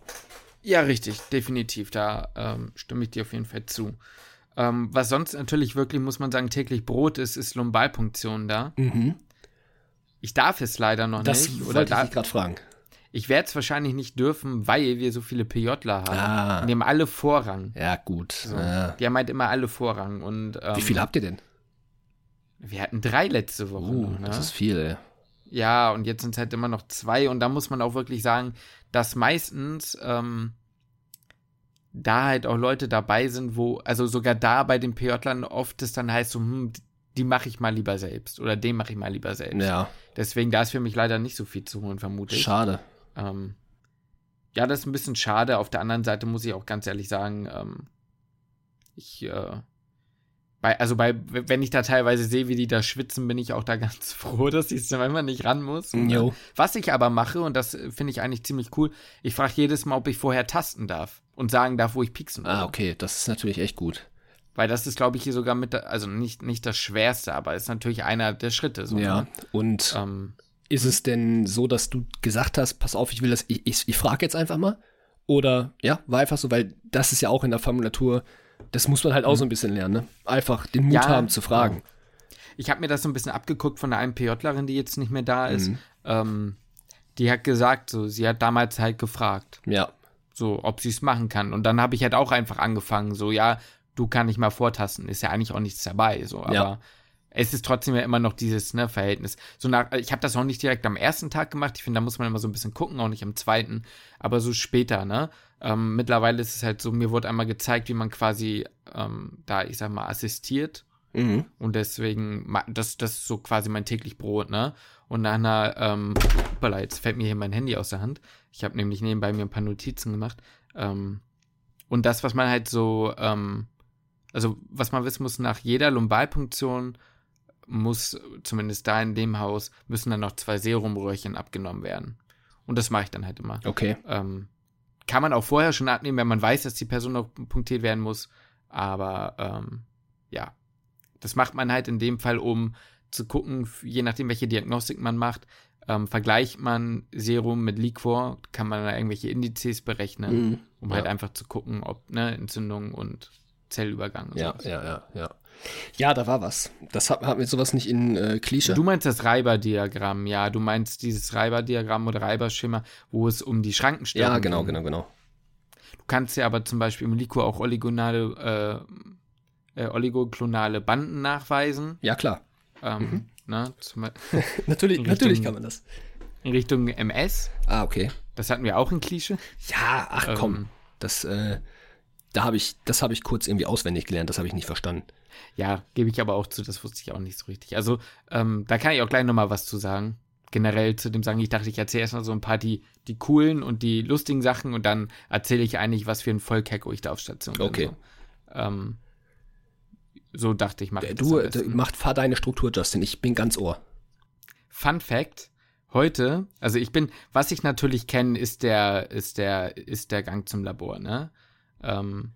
Ja, richtig, definitiv. Da ähm, stimme ich dir auf jeden Fall zu. Ähm, was sonst natürlich wirklich, muss man sagen, täglich Brot ist, ist Lumbalpunktion da. Ich darf es leider noch Mhm. Das nicht. Oder wollte ich gerade fragen. ich werde es wahrscheinlich nicht dürfen, weil wir so viele PJler haben. Ah. Die haben alle Vorrang. Ja, gut. So. Ja. Die haben halt immer alle Vorrang. Und, ähm, Wie viel habt ihr denn? Wir hatten drei letzte Woche. Uh, noch, ne? das ist viel. ey. Ja, und jetzt sind es halt immer noch zwei. Und da muss man auch wirklich sagen, dass meistens ähm, da halt auch Leute dabei sind, wo, also sogar da bei den PJlern oft es dann heißt so, hm, die mache ich mal lieber selbst oder den mache ich mal lieber selbst. Ja, Deswegen, da ist für mich leider nicht so viel zu holen, vermute ich. schade. Ähm, ja, das ist ein bisschen schade. Auf der anderen Seite muss ich auch ganz ehrlich sagen, ähm, ich, äh, bei, also bei, wenn ich da teilweise sehe, wie die da schwitzen, bin ich auch da ganz froh, dass ich es manchmal nicht ran muss. Jo. äh, Was ich aber mache, und das äh, finde ich eigentlich ziemlich cool, ich frage jedes Mal, ob ich vorher tasten darf und sagen darf, wo ich pieksen will. Ah, okay, das ist natürlich echt gut. Weil das ist, glaube ich, hier sogar mit, der, also nicht, nicht das Schwerste, aber ist natürlich einer der Schritte. So, Ja, Ne? und Ähm, ist es denn so, dass du gesagt hast, pass auf, ich will das, ich, ich, ich frage jetzt einfach mal? Oder, ja, war einfach so, weil das ist ja auch in der Formulatur, das muss man halt auch so ein bisschen lernen, ne? Einfach den Mut Ja, haben zu fragen. Ich habe mir das so ein bisschen abgeguckt von der einen PJlerin, die jetzt nicht mehr da ist. Mhm. Ähm, die hat gesagt, so, sie hat damals halt gefragt, Ja, so, ob sie es machen kann. Und dann habe ich halt auch einfach angefangen, so, ja, du kann nicht mal vortasten, ist ja eigentlich auch nichts dabei, so, aber Ja. Es ist trotzdem ja immer noch dieses ne, Verhältnis. So nach, ich habe das auch nicht direkt am ersten Tag gemacht. Ich finde, da muss man immer so ein bisschen gucken, auch nicht am zweiten, aber so später, ne? Ähm, mittlerweile ist es halt so, mir wurde einmal gezeigt, wie man quasi ähm, da, ich sag mal, assistiert. mhm. Und deswegen, das, das ist so quasi mein täglich Brot, ne? Und nach einer, ähm, hoppala, jetzt fällt mir hier mein Handy aus der Hand. Ich habe nämlich nebenbei mir ein paar Notizen gemacht. Ähm, und das, was man halt so, ähm, also was man wissen muss, nach jeder Lumbalpunktion muss, zumindest da in dem Haus, müssen dann noch zwei Serumröhrchen abgenommen werden. Und das mache ich dann halt immer. okay. Ähm, kann man auch vorher schon abnehmen, wenn man weiß, dass die Person noch punktiert werden muss. Aber ähm, ja, das macht man halt in dem Fall, um zu gucken, je nachdem, welche Diagnostik man macht, ähm, vergleicht man Serum mit Liquor, kann man da irgendwelche Indizes berechnen, Mhm. um ja. halt einfach zu gucken, ob ne, Entzündung und Zellübergang und Ja, sowas. ja, ja, ja. Ja, da war was. Das hat, haben wir sowas nicht in äh, Klischee? Du meinst das Reiber-Diagramm, ja, du meinst dieses Reiber-Diagramm oder Reiber-Schema, wo es um die Schrankenstörung ja, genau, ging. genau, genau. Du kannst ja aber zum Beispiel im Liquor auch oligonale, äh, äh, oligoklonale Banden nachweisen. Ja, klar. Ähm, ne, zum, Be- Natürlich, In natürlich Richtung- kann man das. in Richtung MS. Ah, okay. Das hatten wir auch in Klischee. Ja, ach komm. Ähm, Das, äh, da habe ich, das habe ich kurz irgendwie auswendig gelernt, das habe ich nicht verstanden. Ja, gebe ich aber auch zu, das wusste ich auch nicht so richtig. Also, ähm, da kann ich auch gleich nochmal was zu sagen. Generell zu dem sagen, ich dachte, ich erzähle erstmal so ein paar die, die coolen und die lustigen Sachen und dann erzähle ich eigentlich, was für ein Vollkecko ich da auf Station bin. Okay. So, ähm, so dachte ich, mache ich das Du, am äh, besten. mach, fahr deine Struktur, Justin. Ich bin ganz ohr. Fun Fact: Heute, also ich bin, was ich natürlich kenne, ist der, ist der, ist der Gang zum Labor, ne? Ähm,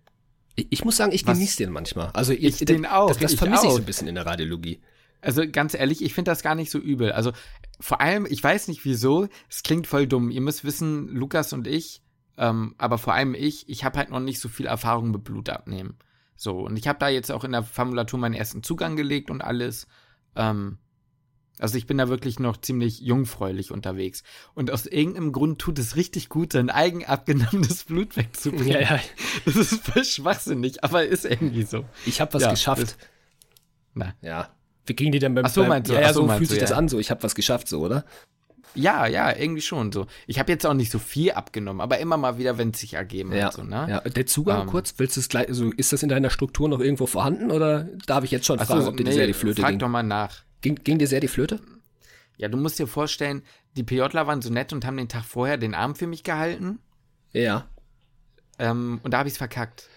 Ich, ich muss sagen, ich genieße den manchmal. Also Ich den auch, Das, das ich vermisse ich so ein bisschen in der Radiologie. also ganz ehrlich, ich finde das gar nicht so übel. Also vor allem, ich weiß nicht wieso, es klingt voll dumm. Ihr müsst wissen, Lukas und ich, ähm, aber vor allem ich, ich habe halt noch nicht so viel Erfahrung mit Blut abnehmen. So, und ich habe da jetzt auch in der Formulatur meinen ersten Zugang gelegt und alles. Ähm, also ich bin da wirklich noch ziemlich jungfräulich unterwegs. Und aus irgendeinem Grund tut es richtig gut, sein eigen abgenommenes Blut wegzubringen. Ja, ja. Das ist voll schwachsinnig, aber ist irgendwie so. Ich habe was Ja, geschafft. das- Na. Ja. Wie ging die denn beim, Ach so, meinst du, Ja, ja, so so fühlt sich das an, so ich habe was geschafft, so, oder? Ja, ja, irgendwie schon so. Ich habe jetzt auch nicht so viel abgenommen, aber immer mal wieder, wenn es sich ergeben Ja. hat. So, ne? ja. Der Zugang Ähm. kurz, willst du es gleich, also ist das in deiner Struktur noch irgendwo vorhanden oder darf ich jetzt schon Ach so, fragen, ob dir nee, die Flöte frag ging? doch mal nach. Ging? Ging dir sehr die Flöte? Ja, du musst dir vorstellen, die PJler waren so nett und haben den Tag vorher den Arm für mich gehalten. Ja. Ähm, und da habe ich es verkackt.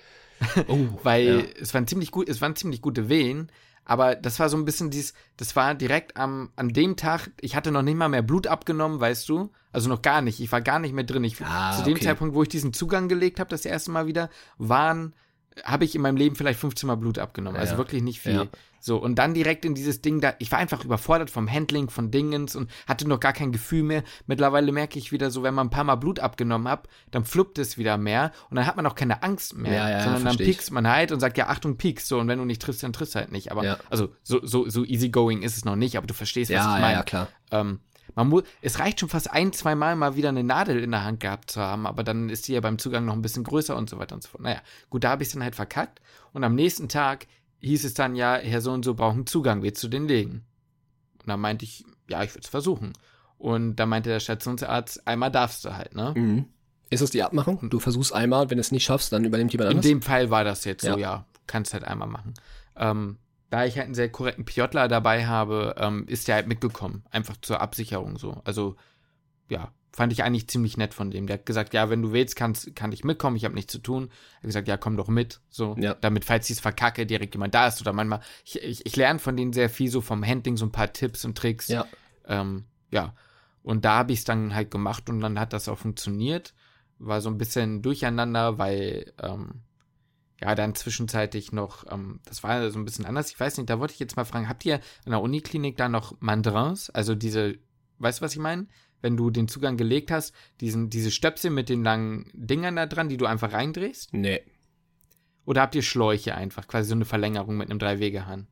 Oh, Weil ja. es waren ziemlich gut, es waren ziemlich gute Wehen, aber das war so ein bisschen dies, das war direkt am, an dem Tag, ich hatte noch nicht mal mehr Blut abgenommen, weißt du? Also noch gar nicht, ich war gar nicht mehr drin. Ich, Ah, zu dem okay. Zeitpunkt, wo ich diesen Zugang gelegt habe, das erste Mal wieder, waren, habe ich in meinem Leben vielleicht 15 Mal Blut abgenommen. Also Ja. wirklich nicht viel. Ja. So, und dann direkt in dieses Ding da, ich war einfach überfordert vom Handling, von Dingens und hatte noch gar kein Gefühl mehr. Mittlerweile merke ich wieder so, wenn man ein paar Mal Blut abgenommen hat, dann fluppt es wieder mehr und dann hat man auch keine Angst mehr, Ja, sondern dann piekst man halt und sagt, ja, Achtung, piekst so und wenn du nicht triffst, dann triffst du halt nicht. Aber, also, so, so, so easygoing ist es noch nicht, aber du verstehst, was Ja, ich meine. ja, klar. Ähm, man muss, es reicht schon fast ein, zwei Mal mal wieder eine Nadel in der Hand gehabt zu haben, aber dann ist die ja beim Zugang noch ein bisschen größer und so weiter und so fort. Naja, gut, da habe ich es dann halt verkackt. Und am nächsten Tag hieß es dann ja, Herr so und so braucht einen Zugang, willst du den legen? Und dann meinte ich, ja, ich würde es versuchen. Und dann meinte der Stationsarzt, einmal darfst du halt, ne? Mhm. Ist das die Abmachung? Du versuchst einmal, wenn du es nicht schaffst, dann übernimmt jemand In anderes? dem Fall war das jetzt so, Ja. ja, kannst halt einmal machen. Ähm, da ich halt einen sehr korrekten Piotler dabei habe, ähm, ist der halt mitgekommen. Einfach zur Absicherung so. Also, ja, fand ich eigentlich ziemlich nett von dem. Der hat gesagt, ja, wenn du willst, kannst, kann ich mitkommen, ich habe nichts zu tun. Er hat gesagt, ja, komm doch mit. So, Ja. damit, falls ich es verkacke, direkt jemand da ist oder manchmal. Ich, ich, ich lerne von denen sehr viel so vom Handling, so ein paar Tipps und Tricks. Ja. Ähm, ja. Und da habe ich es dann halt gemacht und dann hat das auch funktioniert. War so ein bisschen durcheinander, weil ähm, ja dann zwischenzeitlich noch, ähm, das war so ein bisschen anders. Ich weiß nicht, da wollte ich jetzt mal fragen, habt ihr in der Uniklinik da noch Mandrins? Also diese, weißt du, was ich meine? Wenn du den Zugang gelegt hast, diesen, diese Stöpsel mit den langen Dingern da dran, die du einfach reindrehst? Nee. Oder habt ihr Schläuche einfach, quasi so eine Verlängerung mit einem Dreiwegehahn?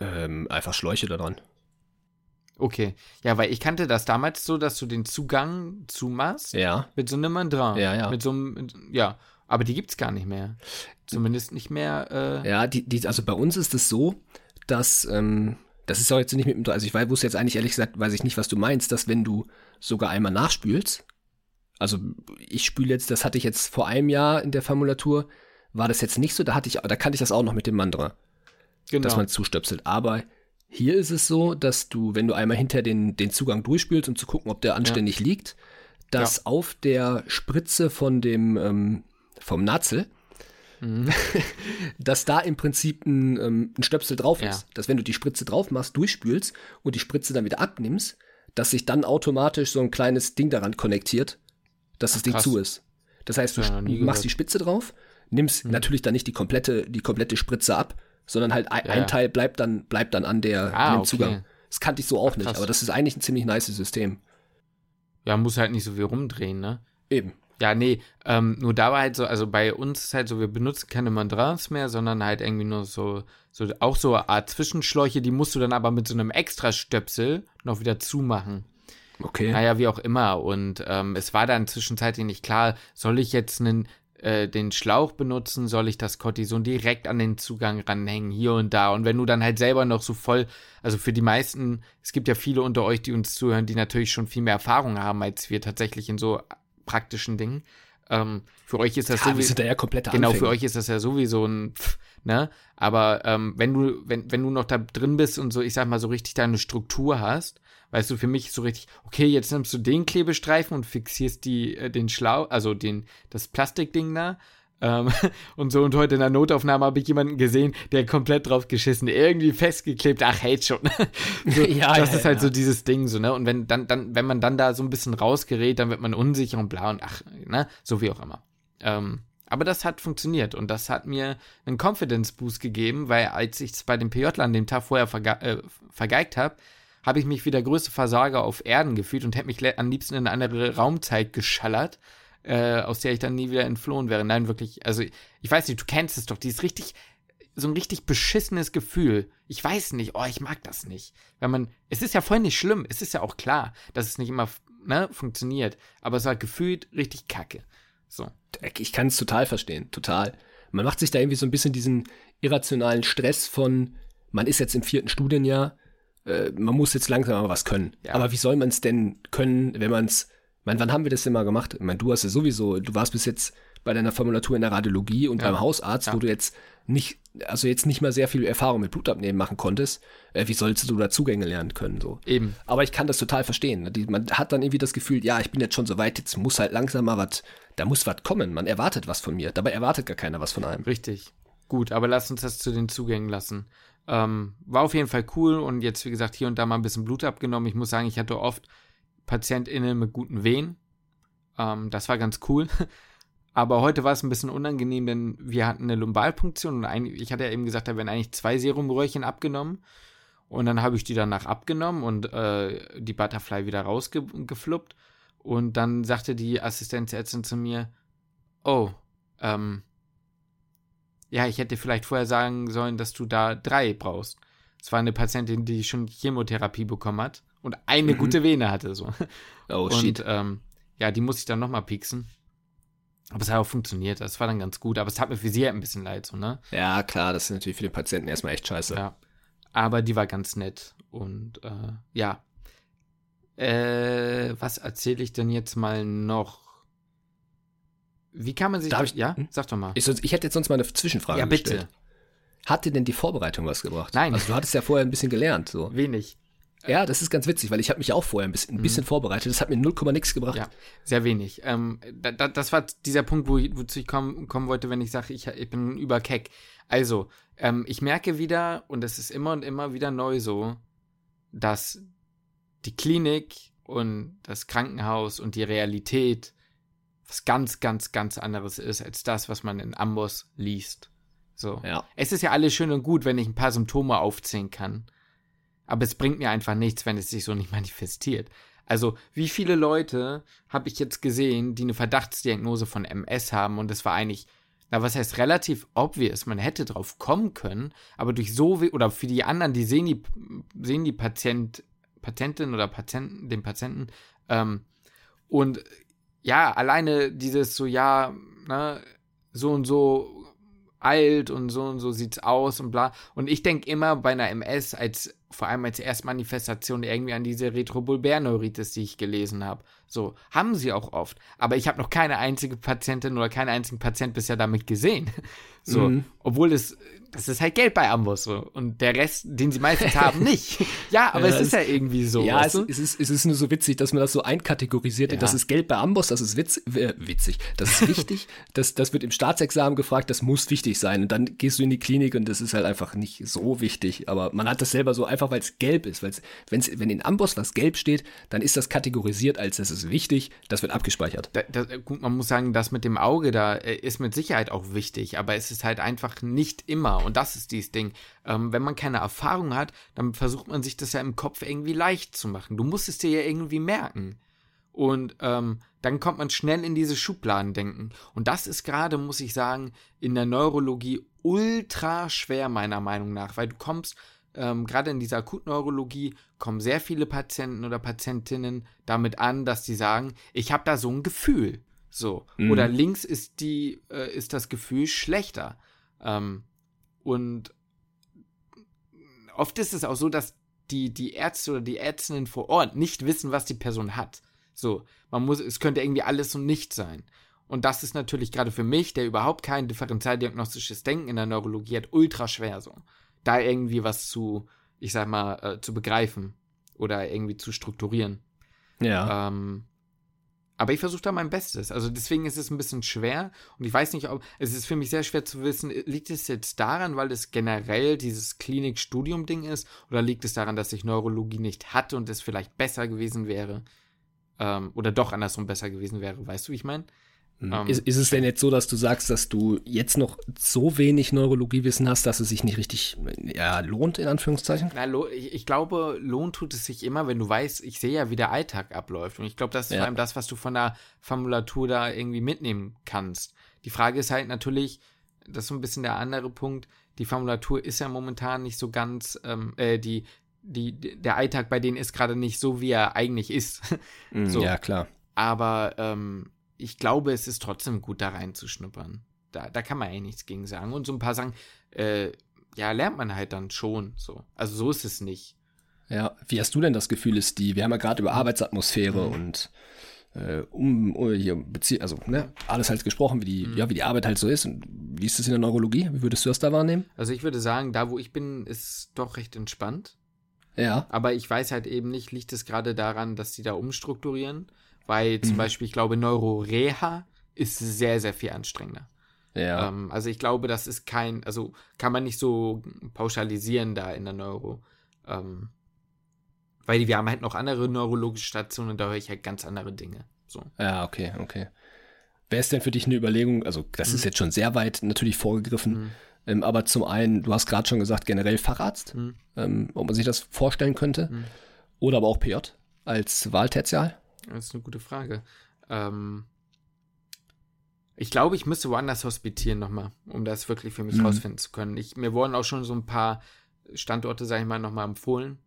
Ähm, einfach Schläuche da dran. Okay. Ja, weil ich kannte das damals so, dass du den Zugang zumachst. Ja. Mit so einem Mandrin. Ja, ja. Mit so einem, ja. Aber die gibt's gar nicht mehr. Zumindest nicht mehr, äh, Ja, die, die, also bei uns ist es so, dass, ähm, das ist auch jetzt nicht mit dem, also ich weiß, wusste jetzt eigentlich ehrlich gesagt, weiß ich nicht, was du meinst, dass wenn du sogar einmal nachspülst, also ich spüle jetzt, das hatte ich jetzt vor einem Jahr in der Formulatur, war das jetzt nicht so, da hatte ich, da kannte ich das auch noch mit dem Mandra, genau. dass man zustöpselt. Aber hier ist es so, dass du, wenn du einmal hinter den, den Zugang durchspülst, um zu gucken, ob der anständig liegt, dass auf der Spritze von dem, ähm, vom Nazel, Mhm. dass da im Prinzip ein, ähm, ein Stöpsel drauf Ja. ist. Dass wenn du die Spritze drauf machst, durchspülst und die Spritze dann wieder abnimmst, dass sich dann automatisch so ein kleines Ding daran konnektiert, dass das Ding krass. zu ist. Das heißt, du Ja, machst gehört. die Spitze drauf, nimmst natürlich dann nicht die komplette, die komplette Spritze ab, sondern halt ein, Ja, ein. Teil bleibt dann, bleibt dann an, der, Ah, an dem okay. Zugang. Das kannte ich so auch Ach, nicht, aber das ist eigentlich ein ziemlich nice System. ja, muss halt nicht so viel rumdrehen, ne? Eben. Ja, nee, ähm, nur da war halt so, also bei uns ist halt so, wir benutzen keine Mandrins mehr, sondern halt irgendwie nur so, so auch so eine Art Zwischenschläuche, die musst du dann aber mit so einem Extra-Stöpsel noch wieder zumachen. Okay. Naja, wie auch immer. Und ähm, es war dann zwischenzeitlich nicht klar, soll ich jetzt einen, äh, den Schlauch benutzen, soll ich das Cortison direkt an den Zugang ranhängen, hier und da. Und wenn du dann halt selber noch so voll, also für die meisten, es gibt ja viele unter euch, die uns zuhören, die natürlich schon viel mehr Erfahrung haben als wir tatsächlich in so praktischen Dingen. Ähm, für euch ist das Ja, sowieso- da ja komplette Genau, Anfänger. für euch ist das ja sowieso ein, Pff, ne? Aber ähm, wenn du, wenn, wenn du noch da drin bist und so, ich sag mal, so richtig deine Struktur hast, weißt du, für mich so richtig, okay, jetzt nimmst du den Klebestreifen und fixierst die, äh, den Schlau, also den, das Plastikding da. Ähm, und so, und heute in der Notaufnahme habe ich jemanden gesehen, der komplett drauf geschissen, irgendwie festgeklebt, ach, hält schon. so, Ja, das ja, ist halt ja. so dieses Ding, so, ne? Und wenn dann, dann, wenn man dann da so ein bisschen rausgerät, dann wird man unsicher und bla und ach, ne? So wie auch immer. Ähm, aber das hat funktioniert und das hat mir einen Confidence Boost gegeben, weil als ich es bei den PJ an dem Tag vorher verge äh, vergeigt habe, habe ich mich wie der größte Versager auf Erden gefühlt und hätte mich am liebsten in eine andere Raumzeit geschallert, äh, aus der ich dann nie wieder entflohen wäre. Nein, wirklich, also ich weiß nicht, du kennst es doch, dieses richtig, so ein richtig beschissenes Gefühl. Ich weiß nicht, oh, ich mag das nicht. Wenn man, es ist ja voll nicht schlimm, es ist ja auch klar, dass es nicht immer, ne, funktioniert, aber es war gefühlt richtig kacke. So. ich kann es total verstehen, total. Man macht sich da irgendwie so ein bisschen diesen irrationalen Stress von, man ist jetzt im vierten Studienjahr, äh, man muss jetzt langsam mal was können. Ja. Aber wie soll man es denn können, wenn man es, ich meine, wann haben wir das denn mal gemacht? Ich meine, du hast ja sowieso, du warst bis jetzt bei deiner Formulatur in der Radiologie und Ja. beim Hausarzt, Ja. wo du jetzt nicht, also jetzt nicht mal sehr viel Erfahrung mit Blutabnehmen machen konntest, äh, wie sollst du da Zugänge lernen können? So. Eben. Aber ich kann das total verstehen. Die, man hat dann irgendwie das Gefühl, ja, ich bin jetzt schon so weit, jetzt muss halt langsam mal was, da muss was kommen. Man erwartet was von mir. Dabei erwartet gar keiner was von einem. Richtig. Gut, aber lass uns das zu den Zugängen lassen. Ähm, war auf jeden Fall cool und jetzt, wie gesagt, hier und da mal ein bisschen Blut abgenommen. Ich muss sagen, ich hatte oft PatientInnen mit guten Wehen. Ähm, das war ganz cool. Aber heute war es ein bisschen unangenehm, denn wir hatten eine Lumbalpunktion und ein, ich hatte ja eben gesagt, da werden eigentlich zwei Serumröhrchen abgenommen. Und dann habe ich die danach abgenommen und äh, die Butterfly wieder rausgefluppt. Und dann sagte die Assistenzärztin zu mir, oh, ähm, ja, ich hätte vielleicht vorher sagen sollen, dass du da drei brauchst. Es war eine Patientin, die schon Chemotherapie bekommen hat und eine mhm. gute Vene hatte. So. Oh, und, shit. Ähm, ja, die muss ich dann nochmal pieksen. Aber es hat auch funktioniert, das war dann ganz gut. Aber es hat mir für sie halt ein bisschen leid, so, ne? Ja, klar, das ist natürlich für den Patienten erstmal echt scheiße. Ja. Aber die war ganz nett. Und äh, ja. Äh, was erzähle ich denn jetzt mal noch? Wie kann man sich. Darf ich, ja, hm? sag doch mal. Ich, ich, hätte jetzt sonst mal eine Zwischenfrage ja, bitte. gestellt. Hat dir denn die Vorbereitung was gebracht? Nein. Also du hattest ja vorher ein bisschen gelernt. So. Wenig. Ja, das ist ganz witzig, weil ich habe mich auch vorher ein bisschen, ein bisschen mhm. vorbereitet. Das hat mir 0, nix gebracht. Ja, sehr wenig. Ähm, da, da, das war dieser Punkt, wo ich, wozu ich kommen, kommen wollte, wenn ich sage, ich, ich bin überkeck. Also, ähm, ich merke wieder, und es ist immer und immer wieder neu so, dass die Klinik und das Krankenhaus und die Realität was ganz, ganz, ganz anderes ist als das, was man in Amboss liest. So. Ja. Es ist ja alles schön und gut, wenn ich ein paar Symptome aufzählen kann. Aber es bringt mir einfach nichts, wenn es sich so nicht manifestiert. Also, wie viele Leute habe ich jetzt gesehen, die eine Verdachtsdiagnose von MS haben und es war eigentlich, na, was heißt relativ obvious, man hätte drauf kommen können, aber durch so, oder für die anderen, die sehen die, sehen die Patient, Patientin oder Patienten, den Patienten, ähm, und ja, alleine dieses so, ja, ne, so und so alt und so und so sieht's aus und bla. Und ich denke immer bei einer MS als vor allem als Erstmanifestation irgendwie an diese Retrobulbärneuritis, die ich gelesen habe. So, haben sie auch oft. Aber ich habe noch keine einzige Patientin oder keinen einzigen Patient bisher damit gesehen. So, mhm. obwohl es das ist halt Geld bei Amboss so. Und der Rest, den sie meistens haben, nicht. Ja, aber ja, es ist ja irgendwie so. Ja, es, es, ist, es ist nur so witzig, dass man das so einkategorisiert. Ja. Das ist Geld bei Amboss, das ist witz, äh, witzig. Das ist wichtig. das, das wird im Staatsexamen gefragt, das muss wichtig sein. Und dann gehst du in die Klinik und das ist halt einfach nicht so wichtig. Aber man hat das selber so einfach, weil es gelb ist. Weil's, wenn's, wenn in Amboss was gelb steht, dann ist das kategorisiert als das ist wichtig, das wird abgespeichert. Da, da, gut, man muss sagen, das mit dem Auge da äh, ist mit Sicherheit auch wichtig, aber es ist halt einfach nicht immer und das ist dieses Ding. Ähm, wenn man keine Erfahrung hat, dann versucht man sich das ja im Kopf irgendwie leicht zu machen. Du musst es dir ja irgendwie merken. Und ähm, dann kommt man schnell in diese Schubladen denken. Und das ist gerade, muss ich sagen, in der Neurologie ultra schwer, meiner Meinung nach, weil du kommst, ähm, gerade in dieser Akutneurologie, kommen sehr viele Patienten oder Patientinnen damit an, dass sie sagen, ich habe da so ein Gefühl. So. Mhm. Oder links ist die, äh, ist das Gefühl schlechter. Ähm, und oft ist es auch so, dass die, die Ärzte oder die Ärztinnen vor Ort nicht wissen, was die Person hat. So, man muss, es könnte irgendwie alles und nichts sein. Und das ist natürlich gerade für mich, der überhaupt kein differenzialdiagnostisches Denken in der Neurologie hat, ultra schwer so. Da irgendwie was zu, ich sag mal, äh, zu begreifen oder irgendwie zu strukturieren. Ja. Ähm, aber ich versuche da mein Bestes. Also deswegen ist es ein bisschen schwer. Und ich weiß nicht, ob es ist für mich sehr schwer zu wissen, liegt es jetzt daran, weil es generell dieses Klinik-Studium-Ding ist, oder liegt es daran, dass ich Neurologie nicht hatte und es vielleicht besser gewesen wäre? Ähm, oder doch andersrum besser gewesen wäre. Weißt du, wie ich meine? Mhm. Ähm, ist, ist, es denn jetzt so, dass du sagst, dass du jetzt noch so wenig Neurologiewissen hast, dass es sich nicht richtig ja, lohnt, in Anführungszeichen? Na, ich, ich, glaube, lohnt tut es sich immer, wenn du weißt, ich sehe ja, wie der Alltag abläuft. Und ich glaube, das ist ja. vor allem das, was du von der Formulatur da irgendwie mitnehmen kannst. Die Frage ist halt natürlich, das ist so ein bisschen der andere Punkt, die Formulatur ist ja momentan nicht so ganz, ähm, äh, die, die, der Alltag bei denen ist gerade nicht so, wie er eigentlich ist. Mhm, so. Ja, klar. Aber ähm, ich glaube, es ist trotzdem gut, da reinzuschnuppern. Da, da kann man eh nichts gegen sagen. Und so ein paar Sachen, äh, ja, lernt man halt dann schon so. Also so ist es nicht. Ja, wie hast du denn das Gefühl, ist die, wir haben ja gerade über Arbeitsatmosphäre mhm. und äh, um, um hier Bezie also ne, alles halt gesprochen, wie die, mhm. ja, wie die Arbeit halt so ist. Und wie ist das in der Neurologie? Wie würdest du das da wahrnehmen? Also ich würde sagen, da wo ich bin, ist doch recht entspannt. Ja. Aber ich weiß halt eben nicht, liegt es gerade daran, dass die da umstrukturieren? Weil zum mhm. Beispiel, ich glaube, Neuroreha ist sehr, sehr viel anstrengender. Ja. Ähm, also ich glaube, das ist kein, also kann man nicht so pauschalisieren da in der Neuro. Ähm, weil wir haben halt noch andere neurologische Stationen, da höre ich halt ganz andere Dinge. So. Ja, okay, okay. Wäre es denn für dich eine Überlegung, also das mhm. ist jetzt schon sehr weit natürlich vorgegriffen, mhm. ähm, aber zum einen, du hast gerade schon gesagt, generell Facharzt, mhm. ähm, ob man sich das vorstellen könnte, mhm. oder aber auch PJ als Wahltertial? Das ist eine gute Frage. Ähm, ich glaube, ich müsste woanders hospitieren nochmal, um das wirklich für mich mhm. rausfinden zu können. Ich, mir wurden auch schon so ein paar Standorte, sage ich mal, nochmal empfohlen,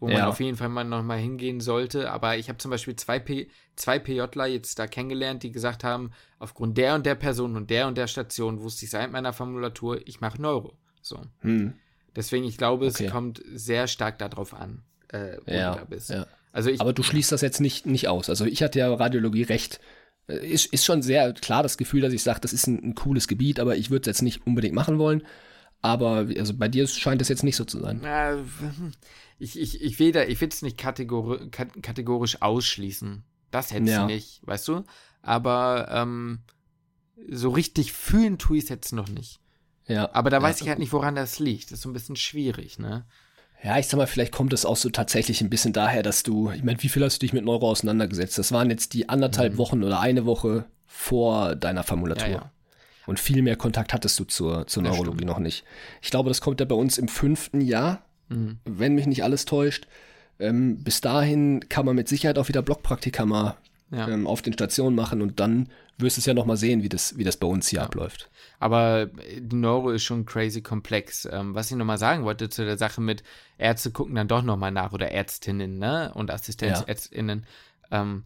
wo ja. man auf jeden Fall mal nochmal hingehen sollte. Aber ich habe zum Beispiel zwei, P zwei PJler jetzt da kennengelernt, die gesagt haben, aufgrund der und der Person und der und der Station wusste ich seit meiner Formulatur, ich mache Neuro. So. Hm. Deswegen, ich glaube, okay. es kommt sehr stark darauf an, äh, wo ja, du da bist. Ja. Also ich, Aber du schließt das jetzt nicht, nicht aus. Also ich hatte ja Radiologie recht. Äh, ist, ist schon sehr klar das Gefühl, dass ich sage, das ist ein, ein cooles Gebiet, aber ich würde es jetzt nicht unbedingt machen wollen. Aber also bei dir scheint es jetzt nicht so zu sein. Äh, ich, ich, ich will es nicht kategori kategorisch ausschließen. Das hätte ja. ich nicht, weißt du? Aber ähm, so richtig fühlen tue ich es jetzt noch nicht. Ja. Aber da ja. weiß ich halt nicht, woran das liegt. Das ist so ein bisschen schwierig, ne? Ja, ich sag mal, vielleicht kommt es auch so tatsächlich ein bisschen daher, dass du, ich meine, wie viel hast du dich mit Neuro auseinandergesetzt? Das waren jetzt die anderthalb mhm. Wochen oder eine Woche vor deiner Formulatur. Ja, ja. Und viel mehr Kontakt hattest du zur, zur Neurologie stimmt. noch nicht. Ich glaube, das kommt ja bei uns im fünften Jahr, mhm. wenn mich nicht alles täuscht. Ähm, bis dahin kann man mit Sicherheit auch wieder Blockpraktika mal ja. ähm, auf den Stationen machen und dann wirst du es ja noch mal sehen, wie das, wie das bei uns hier ja. abläuft. Aber die Neuro ist schon crazy komplex. Ähm, was ich noch mal sagen wollte zu der Sache mit Ärzte gucken dann doch noch mal nach oder Ärztinnen ne? und Assistenzärztinnen. Ja. Ähm,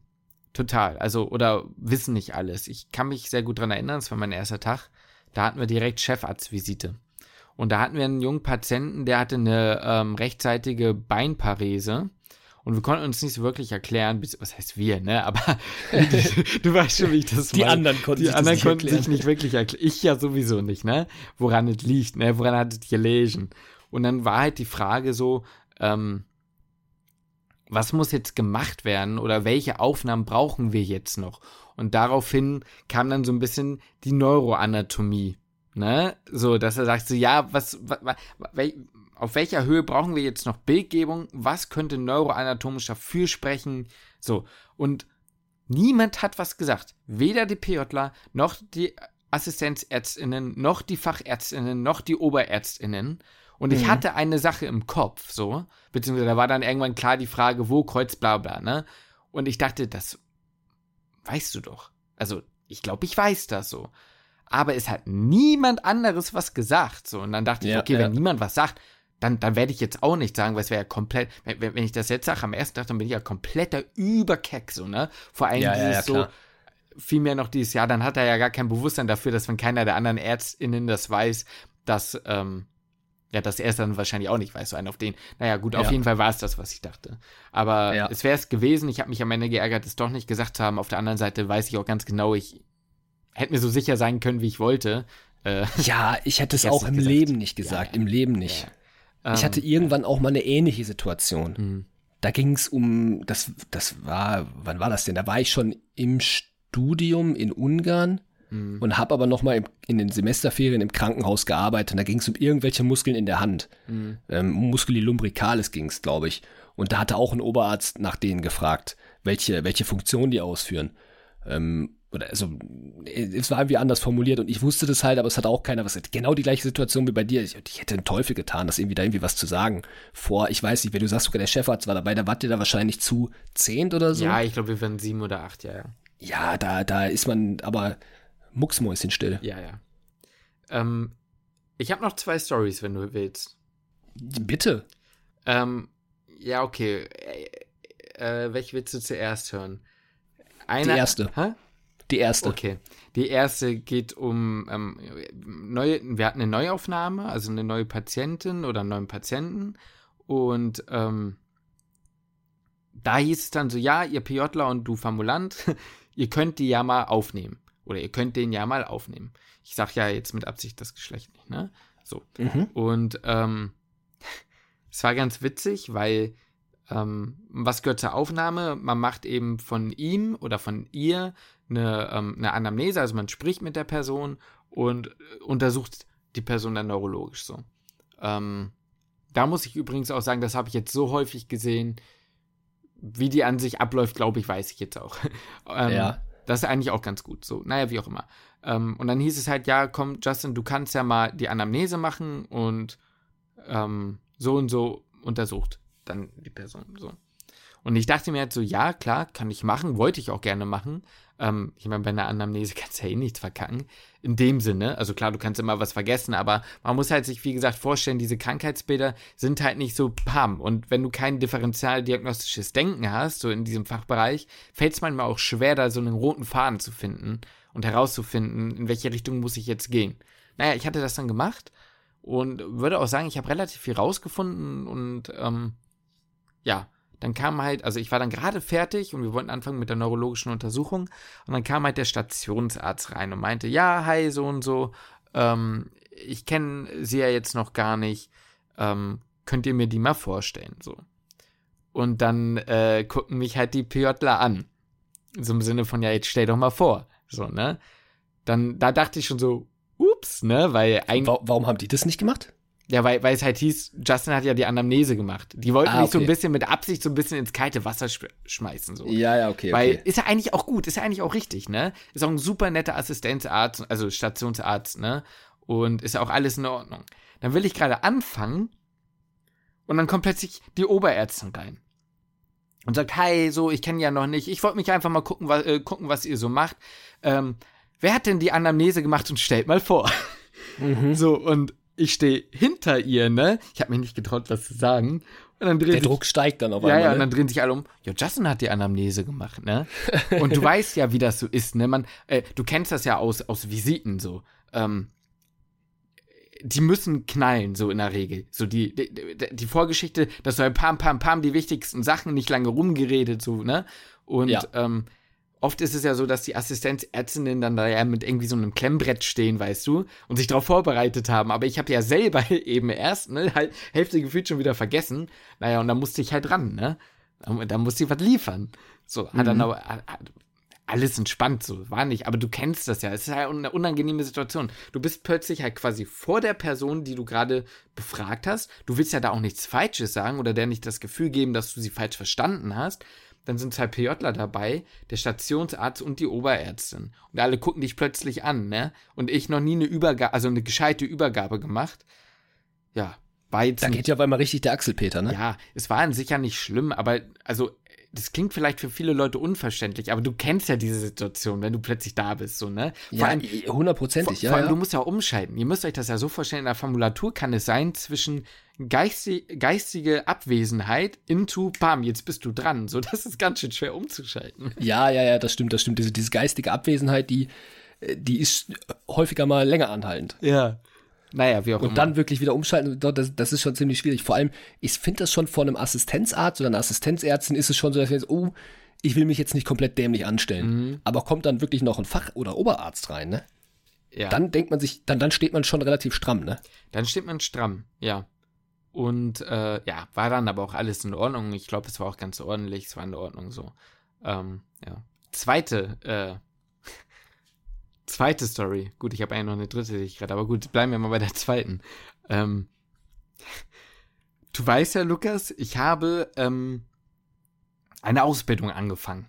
Total. Also, oder wissen nicht alles. Ich kann mich sehr gut dran erinnern, es war mein erster Tag. Da hatten wir direkt Chefarztvisite. Und da hatten wir einen jungen Patienten, der hatte eine ähm, rechtzeitige Beinparese. Und wir konnten uns nicht so wirklich erklären, was heißt wir, ne? Aber du weißt schon, wie ich das Die meine. anderen konnten, die sich, anderen konnten sich nicht wirklich erklären. Ich ja sowieso nicht, ne? Woran es liegt, ne? Woran hat es gelesen? Und dann war halt die Frage so, ähm, was muss jetzt gemacht werden oder welche Aufnahmen brauchen wir jetzt noch? Und daraufhin kam dann so ein bisschen die Neuroanatomie, ne? So, dass er sagt so, ja, was, was, was auf welcher Höhe brauchen wir jetzt noch Bildgebung? Was könnte neuroanatomisch dafür sprechen? So, und niemand hat was gesagt. Weder die PJler, noch die Assistenzärztinnen, noch die Fachärztinnen, noch die Oberärztinnen. Und ich mhm. hatte eine Sache im Kopf, so, beziehungsweise da war dann irgendwann klar die Frage, wo Kreuz, bla bla, ne? Und ich dachte, das weißt du doch. Also, ich glaube, ich weiß das so. Aber es hat niemand anderes was gesagt, so. Und dann dachte ja, ich, okay, ja. wenn niemand was sagt, dann, dann werde ich jetzt auch nicht sagen, weil es wäre ja komplett, wenn, wenn ich das jetzt sage am ersten Tag, dann bin ich ja kompletter Überkeck, so, ne? Vor allem ja, dieses so, vielmehr noch dieses Jahr, dann hat er ja gar kein Bewusstsein dafür, dass wenn keiner der anderen ÄrztInnen das weiß, dass, ähm, ja, dass er es dann wahrscheinlich auch nicht weiß, so einen auf den. Naja, gut, auf jeden Fall war es das, was ich dachte. Aber ja. es wäre es gewesen. Ich habe mich am Ende geärgert, es doch nicht gesagt zu haben. Auf der anderen Seite weiß ich auch ganz genau, ich hätte mir so sicher sein können, wie ich wollte. Äh, ja, ich hätte es auch im gesagt. Leben nicht gesagt. Ja, Im Leben nicht. Ich hatte ähm, irgendwann auch mal eine ähnliche Situation. Mhm. Da ging es um, das, das war, wann war das denn? Da war ich schon im Studium in Ungarn mhm. und habe aber noch mal in den Semesterferien im Krankenhaus gearbeitet. Und da ging es um irgendwelche Muskeln in der Hand. Mhm. Ähm, Musculi lumbricalis ging es, glaube ich. Und da hatte auch ein Oberarzt nach denen gefragt, welche, welche Funktion die ausführen. Ähm, oder also, es war irgendwie anders formuliert und ich wusste das halt, aber es hat auch keiner was. Genau die gleiche Situation wie bei dir. Ich, ich hätte einen Teufel getan, das irgendwie da irgendwie was zu sagen. Vor, ich weiß nicht, wenn du sagst, sogar der Chefarzt war dabei, da wart ihr da wahrscheinlich zu zehnt oder so. Ja, ich glaube, wir waren sieben oder acht, ja, ja. Ja, da, da ist man, aber mucksmäuschenstill. Ja, ja. Ähm, ich habe noch zwei Stories, wenn du willst. Bitte. Ähm, ja, okay. Äh, äh, welche willst du zuerst hören? Eine, Die erste. Hä? Die erste. Okay. Die erste geht um ähm, neue, wir hatten eine Neuaufnahme, also eine neue Patientin oder einen neuen Patienten und ähm, da hieß es dann so, ja, ihr PJler und du Formulant, ihr könnt die ja mal aufnehmen. Oder ihr könnt den ja mal aufnehmen. Ich sag ja jetzt mit Absicht das Geschlecht nicht, ne? So. Mhm. Und ähm, es war ganz witzig, weil ähm, was gehört zur Aufnahme? Man macht eben von ihm oder von ihr eine, ähm, eine Anamnese, also man spricht mit der Person und äh, untersucht die Person dann neurologisch so. Ähm, da muss ich übrigens auch sagen, das habe ich jetzt so häufig gesehen, wie die an sich abläuft, glaube ich, weiß ich jetzt auch. ähm, ja. Das ist eigentlich auch ganz gut. So, naja, wie auch immer. Ähm, und dann hieß es halt, ja, komm, Justin, du kannst ja mal die Anamnese machen und ähm, so und so untersucht dann die Person. So. Und ich dachte mir halt so, ja, klar, kann ich machen, wollte ich auch gerne machen. Ähm, ich meine, bei einer Anamnese kannst du ja eh nichts verkacken. In dem Sinne, also klar, du kannst immer was vergessen, aber man muss halt sich, wie gesagt, vorstellen, diese Krankheitsbilder sind halt nicht so pam. Und wenn du kein differenzialdiagnostisches Denken hast, so in diesem Fachbereich, fällt es manchmal auch schwer, da so einen roten Faden zu finden und herauszufinden, in welche Richtung muss ich jetzt gehen. Naja, ich hatte das dann gemacht und würde auch sagen, ich habe relativ viel rausgefunden und ähm, ja, dann kam halt, also ich war dann gerade fertig und wir wollten anfangen mit der neurologischen Untersuchung und dann kam halt der Stationsarzt rein und meinte, ja, hi, so und so, ähm, ich kenne sie ja jetzt noch gar nicht, ähm, könnt ihr mir die mal vorstellen, so. Und dann äh, gucken mich halt die PJler an. So im Sinne von, ja, jetzt stell doch mal vor, so, ne? Dann, da dachte ich schon so, ups, ne, weil eigentlich. Warum haben die das nicht gemacht? Ja, weil, weil es halt hieß, Justin hat ja die Anamnese gemacht. Die wollten ah, mich so ein bisschen mit Absicht so ein bisschen ins kalte Wasser sch schmeißen. So. Ja, ja, okay. Weil okay. ist ja eigentlich auch gut, ist ja eigentlich auch richtig, ne? Ist auch ein super netter Assistenzarzt, also Stationsarzt, ne? Und ist ja auch alles in Ordnung. Dann will ich gerade anfangen und dann kommt plötzlich die Oberärztin rein. Und sagt, hi, so, ich kenne ja noch nicht. Ich wollte mich einfach mal gucken, was, äh, gucken, was ihr so macht. Ähm, wer hat denn die Anamnese gemacht und stellt mal vor? Mhm. So, und ich stehe hinter ihr, ne? Ich habe mich nicht getraut, was zu sagen. Und dann Der sich, Druck steigt dann auf einmal. Ja, ja, und ne? dann drehen sich alle um. Ja, Justin hat die Anamnese gemacht, ne? Und du weißt ja, wie das so ist, ne? Man, äh, du kennst das ja aus, aus Visiten so. Ähm, die müssen knallen, so in der Regel. So die, die, die Vorgeschichte, dass so ein pam, pam, pam, die wichtigsten Sachen nicht lange rumgeredet, so, ne? Und ja. ähm, oft ist es ja so, dass die Assistenzärztinnen dann da ja mit irgendwie so einem Klemmbrett stehen, weißt du, und sich darauf vorbereitet haben. Aber ich habe ja selber eben erst, ne, halt Hälfte gefühlt schon wieder vergessen. Naja, und da musste ich halt ran, ne? Da musste ich was liefern. So, hat dann mhm. aber alles entspannt, so war nicht. Aber du kennst das ja. Es ist halt eine unangenehme Situation. Du bist plötzlich halt quasi vor der Person, die du gerade befragt hast. Du willst ja da auch nichts Falsches sagen oder der nicht das Gefühl geben, dass du sie falsch verstanden hast dann sind zwei PJler dabei, der Stationsarzt und die Oberärztin. Und alle gucken dich plötzlich an, ne? Und ich noch nie eine Übergabe, also eine gescheite Übergabe gemacht. Ja, jetzt. Da geht ja auf einmal richtig der Axelpeter, ne? Ja, es war an sich ja nicht schlimm, aber also das klingt vielleicht für viele Leute unverständlich, aber du kennst ja diese Situation, wenn du plötzlich da bist, so, ne? Vor ja, hundertprozentig, ja. Vor allem, ja. du musst ja umschalten. Ihr müsst euch das ja so vorstellen, in der Formulatur kann es sein zwischen geistig, geistige Abwesenheit into, bam, jetzt bist du dran. So, das ist ganz schön schwer umzuschalten. Ja, ja, ja, das stimmt, das stimmt. Diese, diese geistige Abwesenheit, die, äh, die ist häufiger mal länger anhaltend. Ja. Naja, wie auch und immer. Und dann wirklich wieder umschalten, das, das ist schon ziemlich schwierig. Vor allem, ich finde das schon vor einem Assistenzarzt oder einer Assistenzärztin ist es schon so, dass wir jetzt, oh, ich will mich jetzt nicht komplett dämlich anstellen. Mhm. Aber kommt dann wirklich noch ein Fach- oder Oberarzt rein, ne? Ja. Dann denkt man sich, dann, dann steht man schon relativ stramm, ne? Dann steht man stramm, ja. Und äh, ja, war dann aber auch alles in Ordnung. Ich glaube, es war auch ganz ordentlich, es war in Ordnung so. Ähm, ja. Zweite, äh, zweite Story. Gut, ich habe eigentlich noch eine dritte, die ich gerade, aber gut, bleiben wir mal bei der zweiten. Ähm, du weißt ja, Lukas, ich habe ähm, eine Ausbildung angefangen.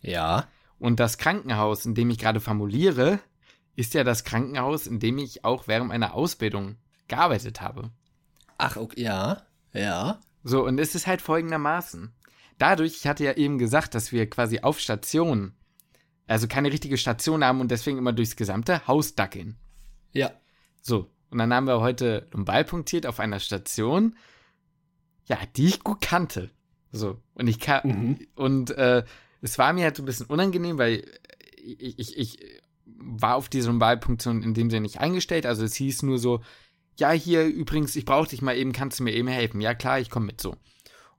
Ja. Und das Krankenhaus, in dem ich gerade formuliere, ist ja das Krankenhaus, in dem ich auch während meiner Ausbildung gearbeitet habe. Ach, okay, ja, ja. So, und es ist halt folgendermaßen. Dadurch, ich hatte ja eben gesagt, dass wir quasi auf Station, also keine richtige Station haben und deswegen immer durchs gesamte Haus dackeln. Ja. So, und dann haben wir heute einen Ball punktiert auf einer Station, ja, die ich gut kannte. So, und ich kann, mhm. und äh, es war mir halt so ein bisschen unangenehm, weil ich, ich, ich war auf diese Ballpunktion in dem Sinne nicht eingestellt. Also es hieß nur so, ja, hier übrigens, ich brauche dich mal eben, kannst du mir eben helfen? Ja, klar, ich komme mit so.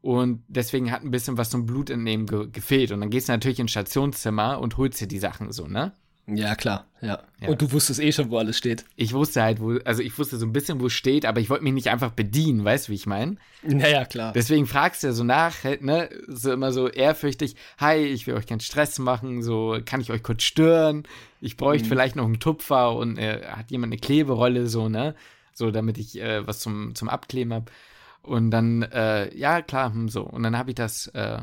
Und deswegen hat ein bisschen was zum Blutentnehmen ge gefehlt. Und dann gehst du natürlich ins Stationszimmer und holst dir die Sachen so, ne? Ja, klar, ja. ja. Und du wusstest eh schon, wo alles steht. Ich wusste halt, wo, also ich wusste so ein bisschen, wo es steht, aber ich wollte mich nicht einfach bedienen, weißt du, wie ich meine? Naja, klar. Deswegen fragst du ja so nach, halt, ne, so immer so ehrfürchtig, hi, ich will euch keinen Stress machen, so, kann ich euch kurz stören? Ich bräuchte mhm. vielleicht noch einen Tupfer und äh, hat jemand eine Kleberolle, so, ne? So, damit ich äh, was zum, zum Abkleben habe. Und dann, äh, ja, klar, hm, so. Und dann habe ich das, äh,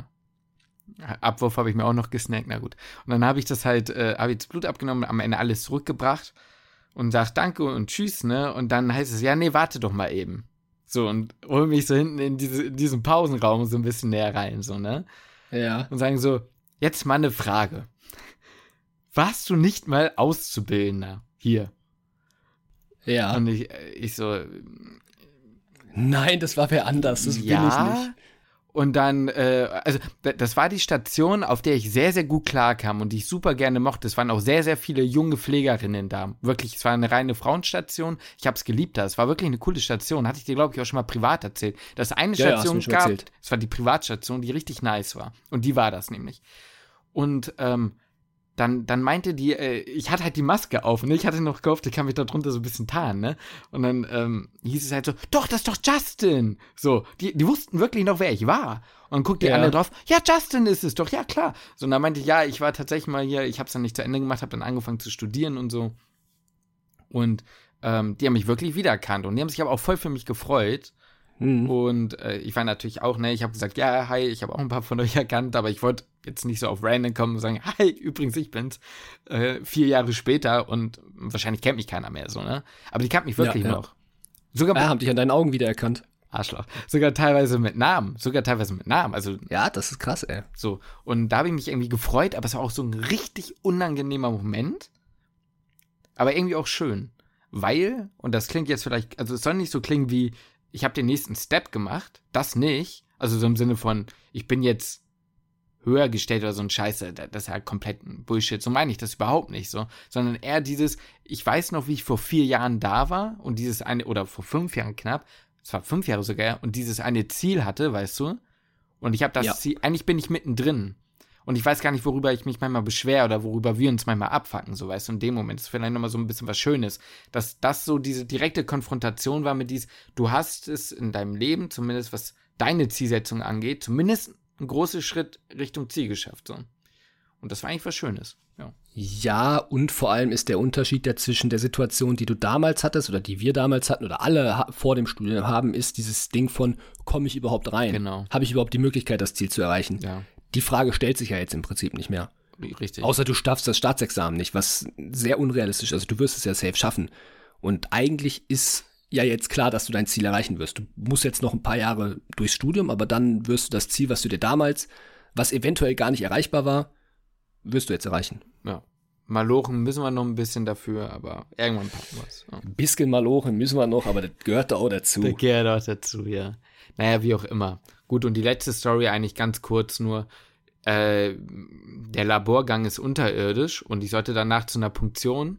Abwurf habe ich mir auch noch gesnackt, na gut. Und dann habe ich das halt, äh, habe ich das Blut abgenommen, am Ende alles zurückgebracht und sag Danke und Tschüss, ne? Und dann heißt es, ja, nee, warte doch mal eben. So, und hol mich so hinten in, diese, in diesen Pausenraum so ein bisschen näher rein, so, ne? Ja. Und sagen so, jetzt mal eine Frage. Warst du nicht mal Auszubildender hier? Ja. Und ich, äh, ich so. Nein, das war wer anders, das ja, bin ich nicht. Und dann, äh, also das war die Station, auf der ich sehr, sehr gut klarkam und die ich super gerne mochte. Es waren auch sehr, sehr viele junge Pflegerinnen da. Wirklich, es war eine reine Frauenstation. Ich habe es geliebt da. Es war wirklich eine coole Station. Hatte ich dir, glaube ich, auch schon mal privat erzählt. Dass eine ja, Station ja, gab, es war die Privatstation, die richtig nice war. Und die war das nämlich. Und ähm, dann, dann meinte die, äh, ich hatte halt die Maske auf, ne? Ich hatte noch gehofft, ich kann mich da drunter so ein bisschen tarnen, ne? Und dann ähm, hieß es halt so, doch, das ist doch Justin. So, die, die wussten wirklich noch, wer ich war. Und dann guckt die ja. andere drauf, ja, Justin ist es doch, ja, klar. So, und dann meinte ich, ja, ich war tatsächlich mal hier, ich habe es dann nicht zu Ende gemacht, habe dann angefangen zu studieren und so. Und ähm, die haben mich wirklich wiedererkannt und die haben sich aber auch voll für mich gefreut. Mhm. Und äh, ich war natürlich auch, ne, ich habe gesagt, ja, hi, ich habe auch ein paar von euch erkannt, aber ich wollte jetzt nicht so auf Random kommen und sagen, hi, übrigens, ich bin's. Äh, vier Jahre später und wahrscheinlich kennt mich keiner mehr so, ne? Aber die kennt mich wirklich ja, ja. noch. Sogar ja, haben dich an deinen Augen wiedererkannt. Arschloch. Sogar teilweise mit Namen. Sogar teilweise mit Namen. Also. Ja, das ist krass, ey. So. Und da habe ich mich irgendwie gefreut, aber es war auch so ein richtig unangenehmer Moment. Aber irgendwie auch schön. Weil, und das klingt jetzt vielleicht, also es soll nicht so klingen wie, ich habe den nächsten Step gemacht, das nicht. Also so im Sinne von, ich bin jetzt höher gestellt oder so ein Scheiße, das ist halt komplett ein Bullshit. So meine ich das überhaupt nicht so. Sondern eher dieses, ich weiß noch, wie ich vor vier Jahren da war und dieses eine, oder vor fünf Jahren knapp, es war fünf Jahre sogar, und dieses eine Ziel hatte, weißt du? Und ich habe das ja. Ziel, eigentlich bin ich mittendrin. Und ich weiß gar nicht, worüber ich mich manchmal beschwere oder worüber wir uns manchmal abfacken, so weißt du, in dem Moment. Das ist vielleicht nochmal so ein bisschen was Schönes. Dass das so diese direkte Konfrontation war mit dies, du hast es in deinem Leben, zumindest was deine Zielsetzung angeht, zumindest einen großen Schritt Richtung Ziel geschafft, so. Und das war eigentlich was Schönes, ja. Ja, und vor allem ist der Unterschied dazwischen der Situation, die du damals hattest oder die wir damals hatten oder alle vor dem Studium haben, ist dieses Ding von, komme ich überhaupt rein? Genau. Habe ich überhaupt die Möglichkeit, das Ziel zu erreichen? Ja die Frage stellt sich ja jetzt im Prinzip nicht mehr. Richtig. Außer du schaffst das Staatsexamen nicht, was sehr unrealistisch ist. Also du wirst es ja safe schaffen. Und eigentlich ist ja jetzt klar, dass du dein Ziel erreichen wirst. Du musst jetzt noch ein paar Jahre durchs Studium, aber dann wirst du das Ziel, was du dir damals, was eventuell gar nicht erreichbar war, wirst du jetzt erreichen. Ja. Malochen müssen wir noch ein bisschen dafür, aber irgendwann packen wir es. Ja. Ein bisschen Malochen müssen wir noch, aber das gehört da auch dazu. Das gehört auch dazu, ja. Naja, wie auch immer. Gut, und die letzte Story eigentlich ganz kurz nur. Äh, der Laborgang ist unterirdisch und ich sollte danach zu einer Punktion.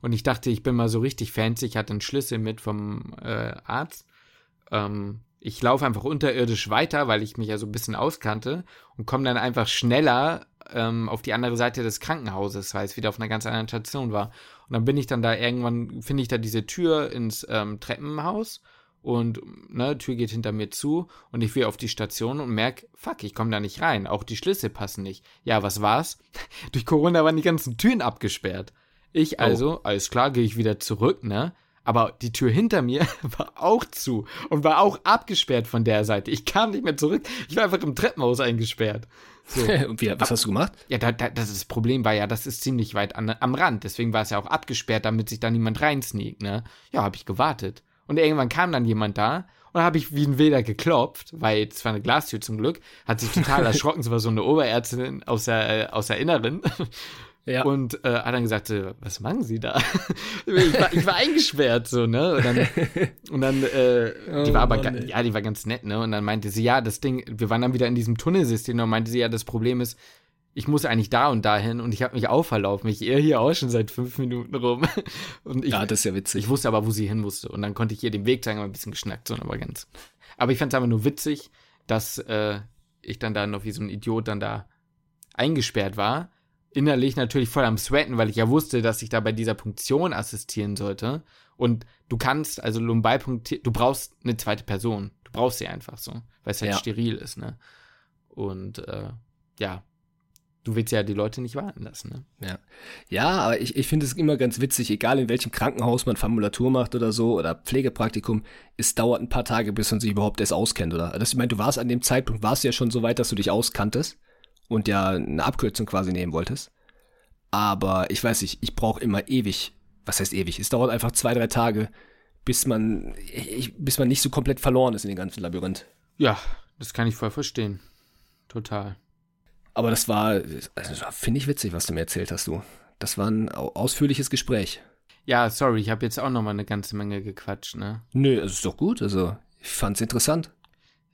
Und ich dachte, ich bin mal so richtig fancy. Ich hatte einen Schlüssel mit vom äh, Arzt. Ähm, ich laufe einfach unterirdisch weiter, weil ich mich ja so ein bisschen auskannte und komme dann einfach schneller ähm, auf die andere Seite des Krankenhauses, weil es wieder auf einer ganz anderen Station war. Und dann bin ich dann da irgendwann, finde ich da diese Tür ins ähm, Treppenhaus und ne, Tür geht hinter mir zu und ich will auf die Station und merke, fuck, ich komme da nicht rein. Auch die Schlüssel passen nicht. Ja, was war's? Durch Corona waren die ganzen Türen abgesperrt. Ich oh. also, oh. alles klar, gehe ich wieder zurück, ne? Aber die Tür hinter mir war auch zu und war auch abgesperrt von der Seite. Ich kam nicht mehr zurück. Ich war einfach im Treppenhaus eingesperrt. So. und wie, was hast du gemacht? Ja, da, da, das, ist das Problem war ja, das ist ziemlich weit an, am Rand. Deswegen war es ja auch abgesperrt, damit sich da niemand reinsneakt, ne? Ja, habe ich gewartet. Und irgendwann kam dann jemand da und habe ich wie ein Wilder geklopft, weil es war eine Glastür zum Glück, hat sich total erschrocken, es war so eine Oberärztin aus der, äh, aus der Inneren. Ja. Und äh, hat dann gesagt, so, was machen Sie da? ich, war, ich war eingesperrt, so, ne? Und dann, und dann äh, oh, die war aber, Mann, ja, die war ganz nett, ne? Und dann meinte sie, ja, das Ding, wir waren dann wieder in diesem Tunnelsystem und meinte sie, ja, das Problem ist, ich muss eigentlich da und dahin und ich habe mich auch verlaufen. Ich irre hier auch schon seit fünf Minuten rum. Und ich, ja, das ist ja witzig. Ich wusste aber, wo sie hin musste. Und dann konnte ich ihr den Weg zeigen, aber ein bisschen geschnackt, so, aber ganz. Aber ich fand es einfach nur witzig, dass äh, ich dann da noch wie so ein Idiot dann da eingesperrt war. Innerlich natürlich voll am Sweaten, weil ich ja wusste, dass ich da bei dieser Punktion assistieren sollte. Und du kannst, also Lumbalpunktieren, du brauchst eine zweite Person. Du brauchst sie einfach so, weil es halt Ja. steril ist, ne? Und äh, ja, du willst ja die Leute nicht warten lassen, ne? Ja, ja aber ich, ich finde es immer ganz witzig, egal in welchem Krankenhaus man Formulatur macht oder so oder Pflegepraktikum, es dauert ein paar Tage, bis man sich überhaupt erst auskennt, oder? Das, ich meine, du warst an dem Zeitpunkt, warst ja schon so weit, dass du dich auskanntest und ja eine Abkürzung quasi nehmen wolltest. Aber ich weiß nicht, ich brauche immer ewig. Was heißt ewig? Es dauert einfach zwei, drei Tage, bis man, ich, bis man nicht so komplett verloren ist in dem ganzen Labyrinth. Ja, das kann ich voll verstehen. Total. Aber das war, also, finde ich witzig, was du mir erzählt hast, du. Das war ein au- ausführliches Gespräch. Ja, sorry, ich habe jetzt auch noch mal eine ganze Menge gequatscht, ne? Nö, es ist doch gut. Also, ich fand's interessant.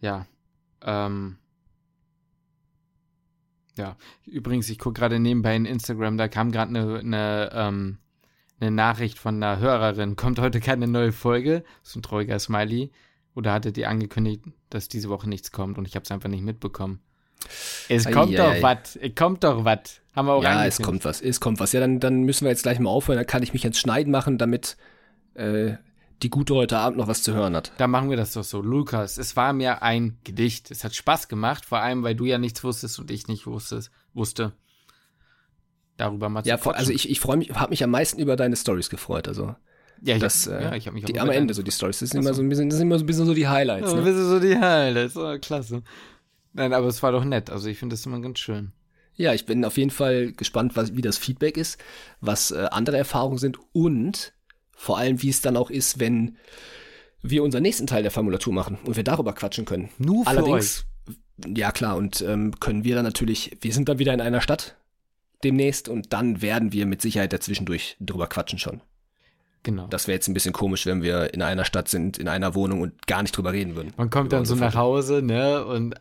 Ja. Ähm. Ja. Übrigens, ich gucke gerade nebenbei in Instagram, da kam gerade eine ne, ähm, ne Nachricht von einer Hörerin. Kommt heute keine neue Folge? So ein trauriger Smiley. Oder hattet ihr angekündigt, dass diese Woche nichts kommt und ich habe es einfach nicht mitbekommen? Es kommt ei, doch was. Es kommt doch was. Haben wir auch ja, es kommt was. Es kommt was. Ja, dann, dann müssen wir jetzt gleich mal aufhören. Dann kann ich mich jetzt schneiden machen, damit äh, die Gute heute Abend noch was zu hören hat. Dann machen wir das doch so. Lukas, es war mir ein Gedicht. Es hat Spaß gemacht, vor allem, weil du ja nichts wusstest und ich nicht wusstest, wusste. Darüber mal zu Ja, also quatschen. ich, ich freue mich, habe mich am meisten über deine Stories gefreut. Also ja, ich, das, hab, äh, ja, ich habe mich auch die, am Ende so die Stories. Das sind immer so. ein bisschen, das sind immer so ein bisschen so die Highlights. Ja, Ne? das ist so die Highlights. Oh, klasse. Nein, aber es war doch nett. Also ich finde das immer ganz schön. Ja, ich bin auf jeden Fall gespannt, was, wie das Feedback ist, was äh, andere Erfahrungen sind und vor allem, wie es dann auch ist, wenn wir unseren nächsten Teil der Formulatur machen und wir darüber quatschen können. Nur für Allerdings, ja klar, und ähm, können wir dann natürlich, wir sind dann wieder in einer Stadt demnächst und dann werden wir mit Sicherheit dazwischendurch drüber quatschen schon. Genau. Das wäre jetzt ein bisschen komisch, wenn wir in einer Stadt sind, in einer Wohnung und gar nicht drüber reden würden. Man kommt dann so nach Hause, ne, und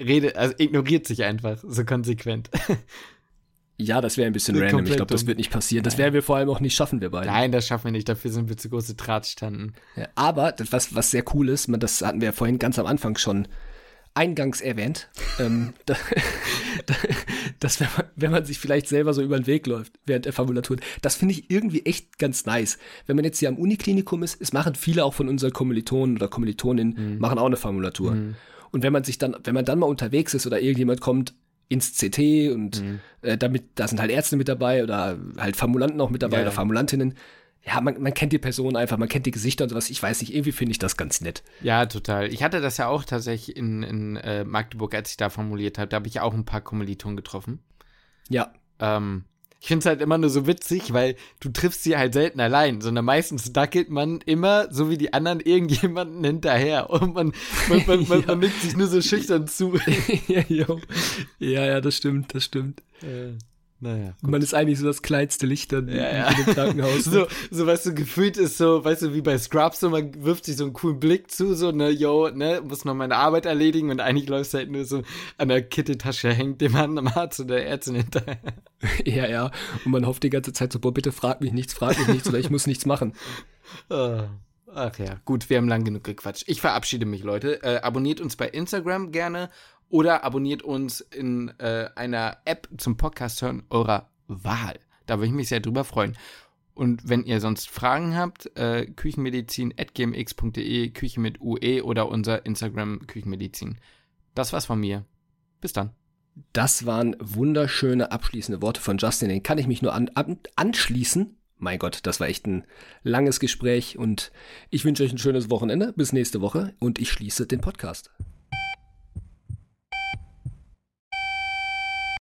redet, also ignoriert sich einfach so konsequent. Ja, das wäre ein bisschen Komplett random. Ich glaube, das wird nicht passieren. Das werden wir vor allem auch nicht schaffen, wir beide. Nein, das schaffen wir nicht. Dafür sind wir zu große Drahtstanden. Ja, aber was, was sehr cool ist, man, das hatten wir ja vorhin ganz am Anfang schon eingangs erwähnt, ähm, da, da, dass wenn man, wenn man sich vielleicht selber so über den Weg läuft während der Formulatur, das finde ich irgendwie echt ganz nice. Wenn man jetzt hier am Uniklinikum ist, es machen viele auch von unseren Kommilitonen oder Kommilitoninnen, machen auch eine Formulatur. Und wenn man sich dann, wenn man dann mal unterwegs ist oder irgendjemand kommt ins CT und äh, damit, da sind halt Ärzte mit dabei oder halt Formulanten auch mit dabei Ja, oder. Formulantinnen. Ja, man, man kennt die Person einfach, man kennt die Gesichter und sowas. Ich weiß nicht, irgendwie finde ich das ganz nett. Ja, total. Ich hatte das ja auch tatsächlich in, in äh, Magdeburg, als ich da formuliert habe. Da habe ich auch ein paar Kommilitonen getroffen. Ja, Ähm, ich finde es halt immer nur so witzig, weil du triffst sie halt selten allein, sondern meistens dackelt man immer, so wie die anderen, irgendjemanden hinterher. Und man, man, man, man, man nickt sich nur so schüchtern zu. ja, ja, das stimmt, das stimmt. äh, naja. Man ist eigentlich so das kleinste Licht dann Ja, in, ja. dem Krankenhaus. So, so, weißt du, gefühlt ist so, weißt du, wie bei Scrubs, so, man wirft sich so einen coolen Blick zu, so, ne, yo, ne, muss noch meine Arbeit erledigen und eigentlich läufst du halt nur so an der Kitteltasche, hängt dem anderen Arzt oder der Ärztin hinterher. ja, ja. Und man hofft die ganze Zeit so, boah, bitte frag mich nichts, frag mich nichts oder ich muss nichts machen. Ah, Ach ja, gut, wir haben lang genug gequatscht. Ich verabschiede mich, Leute. Äh, abonniert uns bei Instagram gerne oder abonniert uns in äh, einer App zum Podcast hören eurer Wahl. Da würde ich mich sehr drüber freuen. Und wenn ihr sonst Fragen habt, äh, küchenmedizin.gmx.de, Küche mit UE oder unser Instagram Küchenmedizin. Das war's von mir. Bis dann. Das waren wunderschöne abschließende Worte von Justin. Den kann ich mich nur an, an, anschließen. Mein Gott, das war echt ein langes Gespräch und ich wünsche euch ein schönes Wochenende. Bis nächste Woche und ich schließe den Podcast.